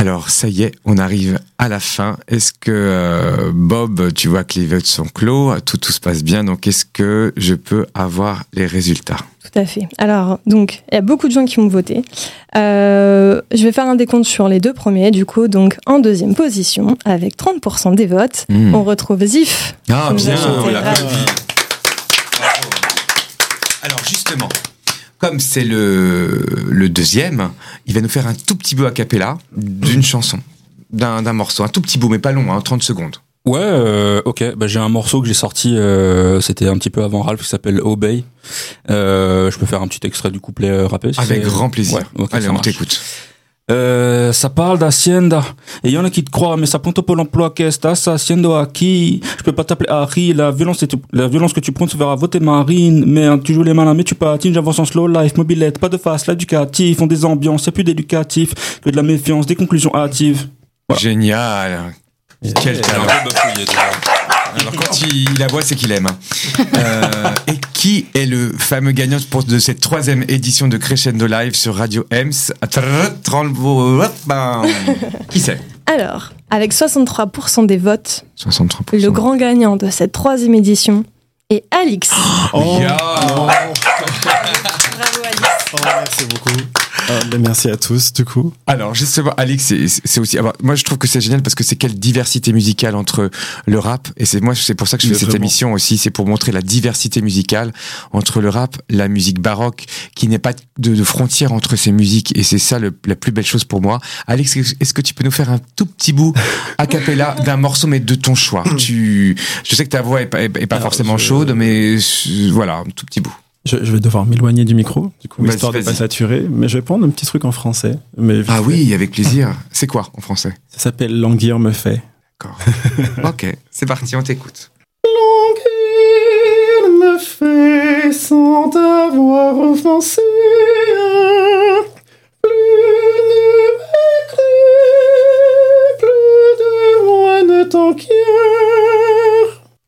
Alors ça y est, on arrive à la fin. Est-ce que euh, Bob, tu vois que les votes sont clos, tout tout se passe bien, donc est-ce que je peux avoir les résultats? Tout à fait. Alors, donc, il y a beaucoup de gens qui ont voté. Euh, je vais faire un décompte sur les deux premiers. Du coup, donc, en deuxième position, avec 30% des votes, Hmm. on retrouve Zif. Ah bien, on. Alors justement, comme c'est le, le deuxième, il va nous faire un tout petit bout a cappella d'une chanson, d'un morceau, un tout petit bout, mais pas long, hein, 30 secondes. Ouais, euh, ok. Bah, j'ai un morceau que j'ai sorti, euh, c'était un petit peu avant Ralph, qui s'appelle Obey. Euh, je peux faire un petit extrait du couplet euh, rappé. si Avec grand plaisir. Ouais, Allez, on t'écoute. Euh, ça parle d'Hacienda. Et il y en a qui te croient, mais ça pointe pour l'emploi. Qu'est-ce que ça haciendo aquí? Je peux pas t'appeler Harry. La violence, c'est- la violence que tu prends, tu verras voter Marine. Mais tu joues les malins, mais tu patines. J'avance en slow life, mobilette, pas de face, l'éducatif. On des ambiances, a plus d'éducatif que de la méfiance, des conclusions hâtives. Génial. Quel talent. Alors quand il, il aboie, c'est qu'il aime. hein. Euh, et qui est le fameux gagnant pour de cette troisième édition de Crescendo Live sur Radio Ems? Qui c'est? Alors, avec 63% des votes, 63%. le grand gagnant de cette troisième édition est Alix. Oh, Ya. Alix. oh, merci beaucoup. Ah, ben, merci à tous, du coup. Alors justement, Alix, c'est- aussi. alors, moi, je trouve que c'est génial parce que c'est quelle diversité musicale entre le rap et c'est moi, c'est pour ça que je fais Mais cette vraiment. émission aussi. C'est pour montrer la diversité musicale entre le rap, la musique baroque, qui n'est pas de, de frontière entre ces musiques et c'est ça le- la plus belle chose pour moi. Alex, est-ce que tu peux nous faire un tout petit bout a cappella d'un morceau mais de ton choix? Tu, je sais que ta voix est pas, est- est pas Alors, forcément je- chaude, mais euh, voilà, un tout petit bout. Je, je vais devoir m'éloigner du micro, du coup, Vas-y, histoire de vas-y. pas saturer. Mais je vais prendre un petit truc en français. Mais Ah oui, avec plaisir. C'est quoi en français? Ça s'appelle Languir me fait. D'accord. ok, c'est parti, on t'écoute. Il me fait sans t'avoir offensé. Plus ne m'écris, plus de moi ne t'enquiert.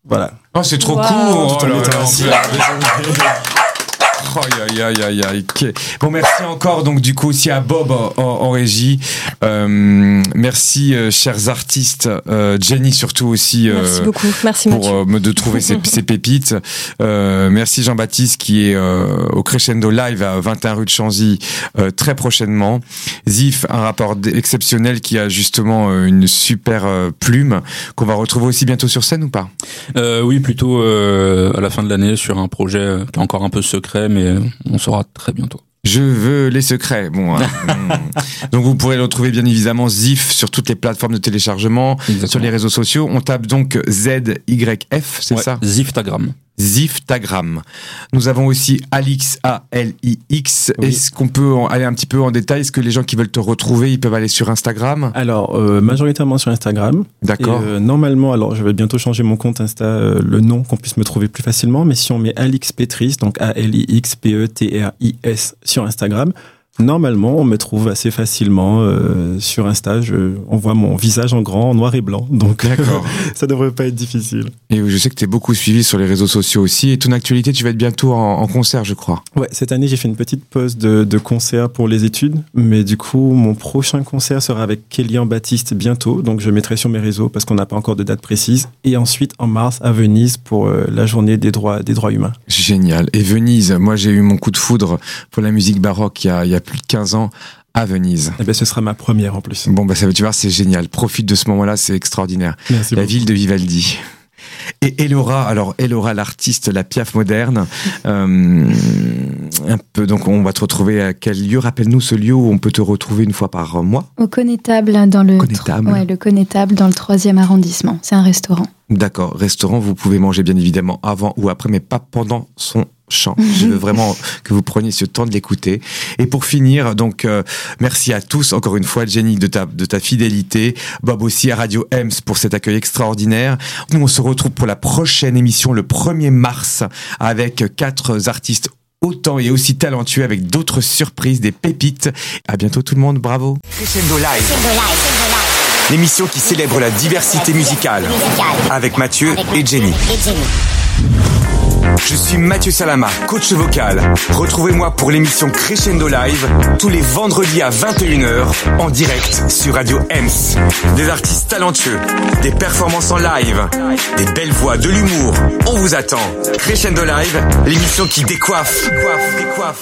Voilà. Oh, c'est trop Wow. court. Tout en Oh Oh, aïe, aïe, aïe, aïe. Que- Bon, merci encore, donc, du coup, aussi à Bob en, en régie. Euh, merci, euh, chers artistes. Euh, Jenny, surtout aussi. euh, Merci beaucoup. Merci pour euh, me de trouver ces, ces pépites. Euh, merci Jean-Baptiste qui est euh, au Crescendo Live à 21 rue de Chanzy euh, très prochainement. Zif, un rapport exceptionnel qui a justement euh, une super euh, plume qu'on va retrouver aussi bientôt sur scène ou pas? Euh, oui, plutôt euh, à la fin de l'année sur un projet qui est encore un peu secret, mais euh, on saura très bientôt. Je veux les secrets. Bon, hein. Donc vous pourrez le retrouver bien évidemment Zif sur toutes les plateformes de téléchargement, sur les réseaux sociaux. On tape donc ZYF, c'est Ouais, ça? Ziftagram. Ziftagram. Nous avons aussi Alix A L I X. Oui. Est-ce qu'on peut en- aller un petit peu en détail? Est-ce que les gens qui veulent te retrouver, ils peuvent aller sur Instagram? Alors, euh, majoritairement sur Instagram. D'accord. Euh, normalement, alors je vais bientôt changer mon compte Insta, euh, le nom, qu'on puisse me trouver plus facilement. Mais si on met Alix Petris, donc A-L-I-X-P-E-T-R-I-S sur Instagram, normalement, on me trouve assez facilement euh, sur Insta. Je, on voit mon visage en grand, en noir et blanc. Donc, ça devrait pas être difficile. Et je sais que tu es beaucoup suivi sur les réseaux sociaux aussi. Et ton actualité, tu vas être bientôt en, en concert, je crois. Ouais, cette année, j'ai fait une petite pause de, de concert pour les études. Mais du coup, mon prochain concert sera avec Kélian Baptiste bientôt. Donc, je mettrai sur mes réseaux parce qu'on n'a pas encore de date précise. Et ensuite, en mars, à Venise pour euh, la journée des droits, des droits humains. Génial. Et Venise, moi j'ai eu mon coup de foudre pour la musique baroque il y a, il y a plus de 15 ans à Venise. Eh ben, ce sera ma première en plus. Bon, bah ça veut tu voir, c'est génial. Profite de ce moment-là, c'est extraordinaire. Merci la beaucoup. ville de Vivaldi. Et Elora, alors Elora, l'artiste, la piaf moderne, euh, un peu. Donc, on va te retrouver à quel lieu? Rappelle-nous ce lieu où on peut te retrouver une fois par mois. Au Connétable, dans le, Connétable. ouais, le Connétable dans le troisième arrondissement. C'est un restaurant. D'accord, restaurant, vous pouvez manger bien évidemment avant ou après, mais pas pendant son chant. Je veux vraiment que vous preniez ce temps de l'écouter. Et pour finir, donc euh, merci à tous encore une fois, Jenny, de ta de ta fidélité, Bob aussi à Radio Ems pour cet accueil extraordinaire. Nous on se retrouve pour la prochaine émission le 1er mars avec quatre artistes autant et aussi talentueux avec d'autres surprises, des pépites. À bientôt tout le monde, bravo. Crescendo Live. L'émission qui célèbre la diversité musicale avec Mathieu et Jenny. Je suis Mathieu Salama, coach vocal. Retrouvez-moi pour l'émission Crescendo Live tous les vendredis à 21h en direct sur Radio Ems. Des artistes talentueux, des performances en live, des belles voix, de l'humour. On vous attend. Crescendo Live, l'émission qui décoiffe. décoiffe, décoiffe.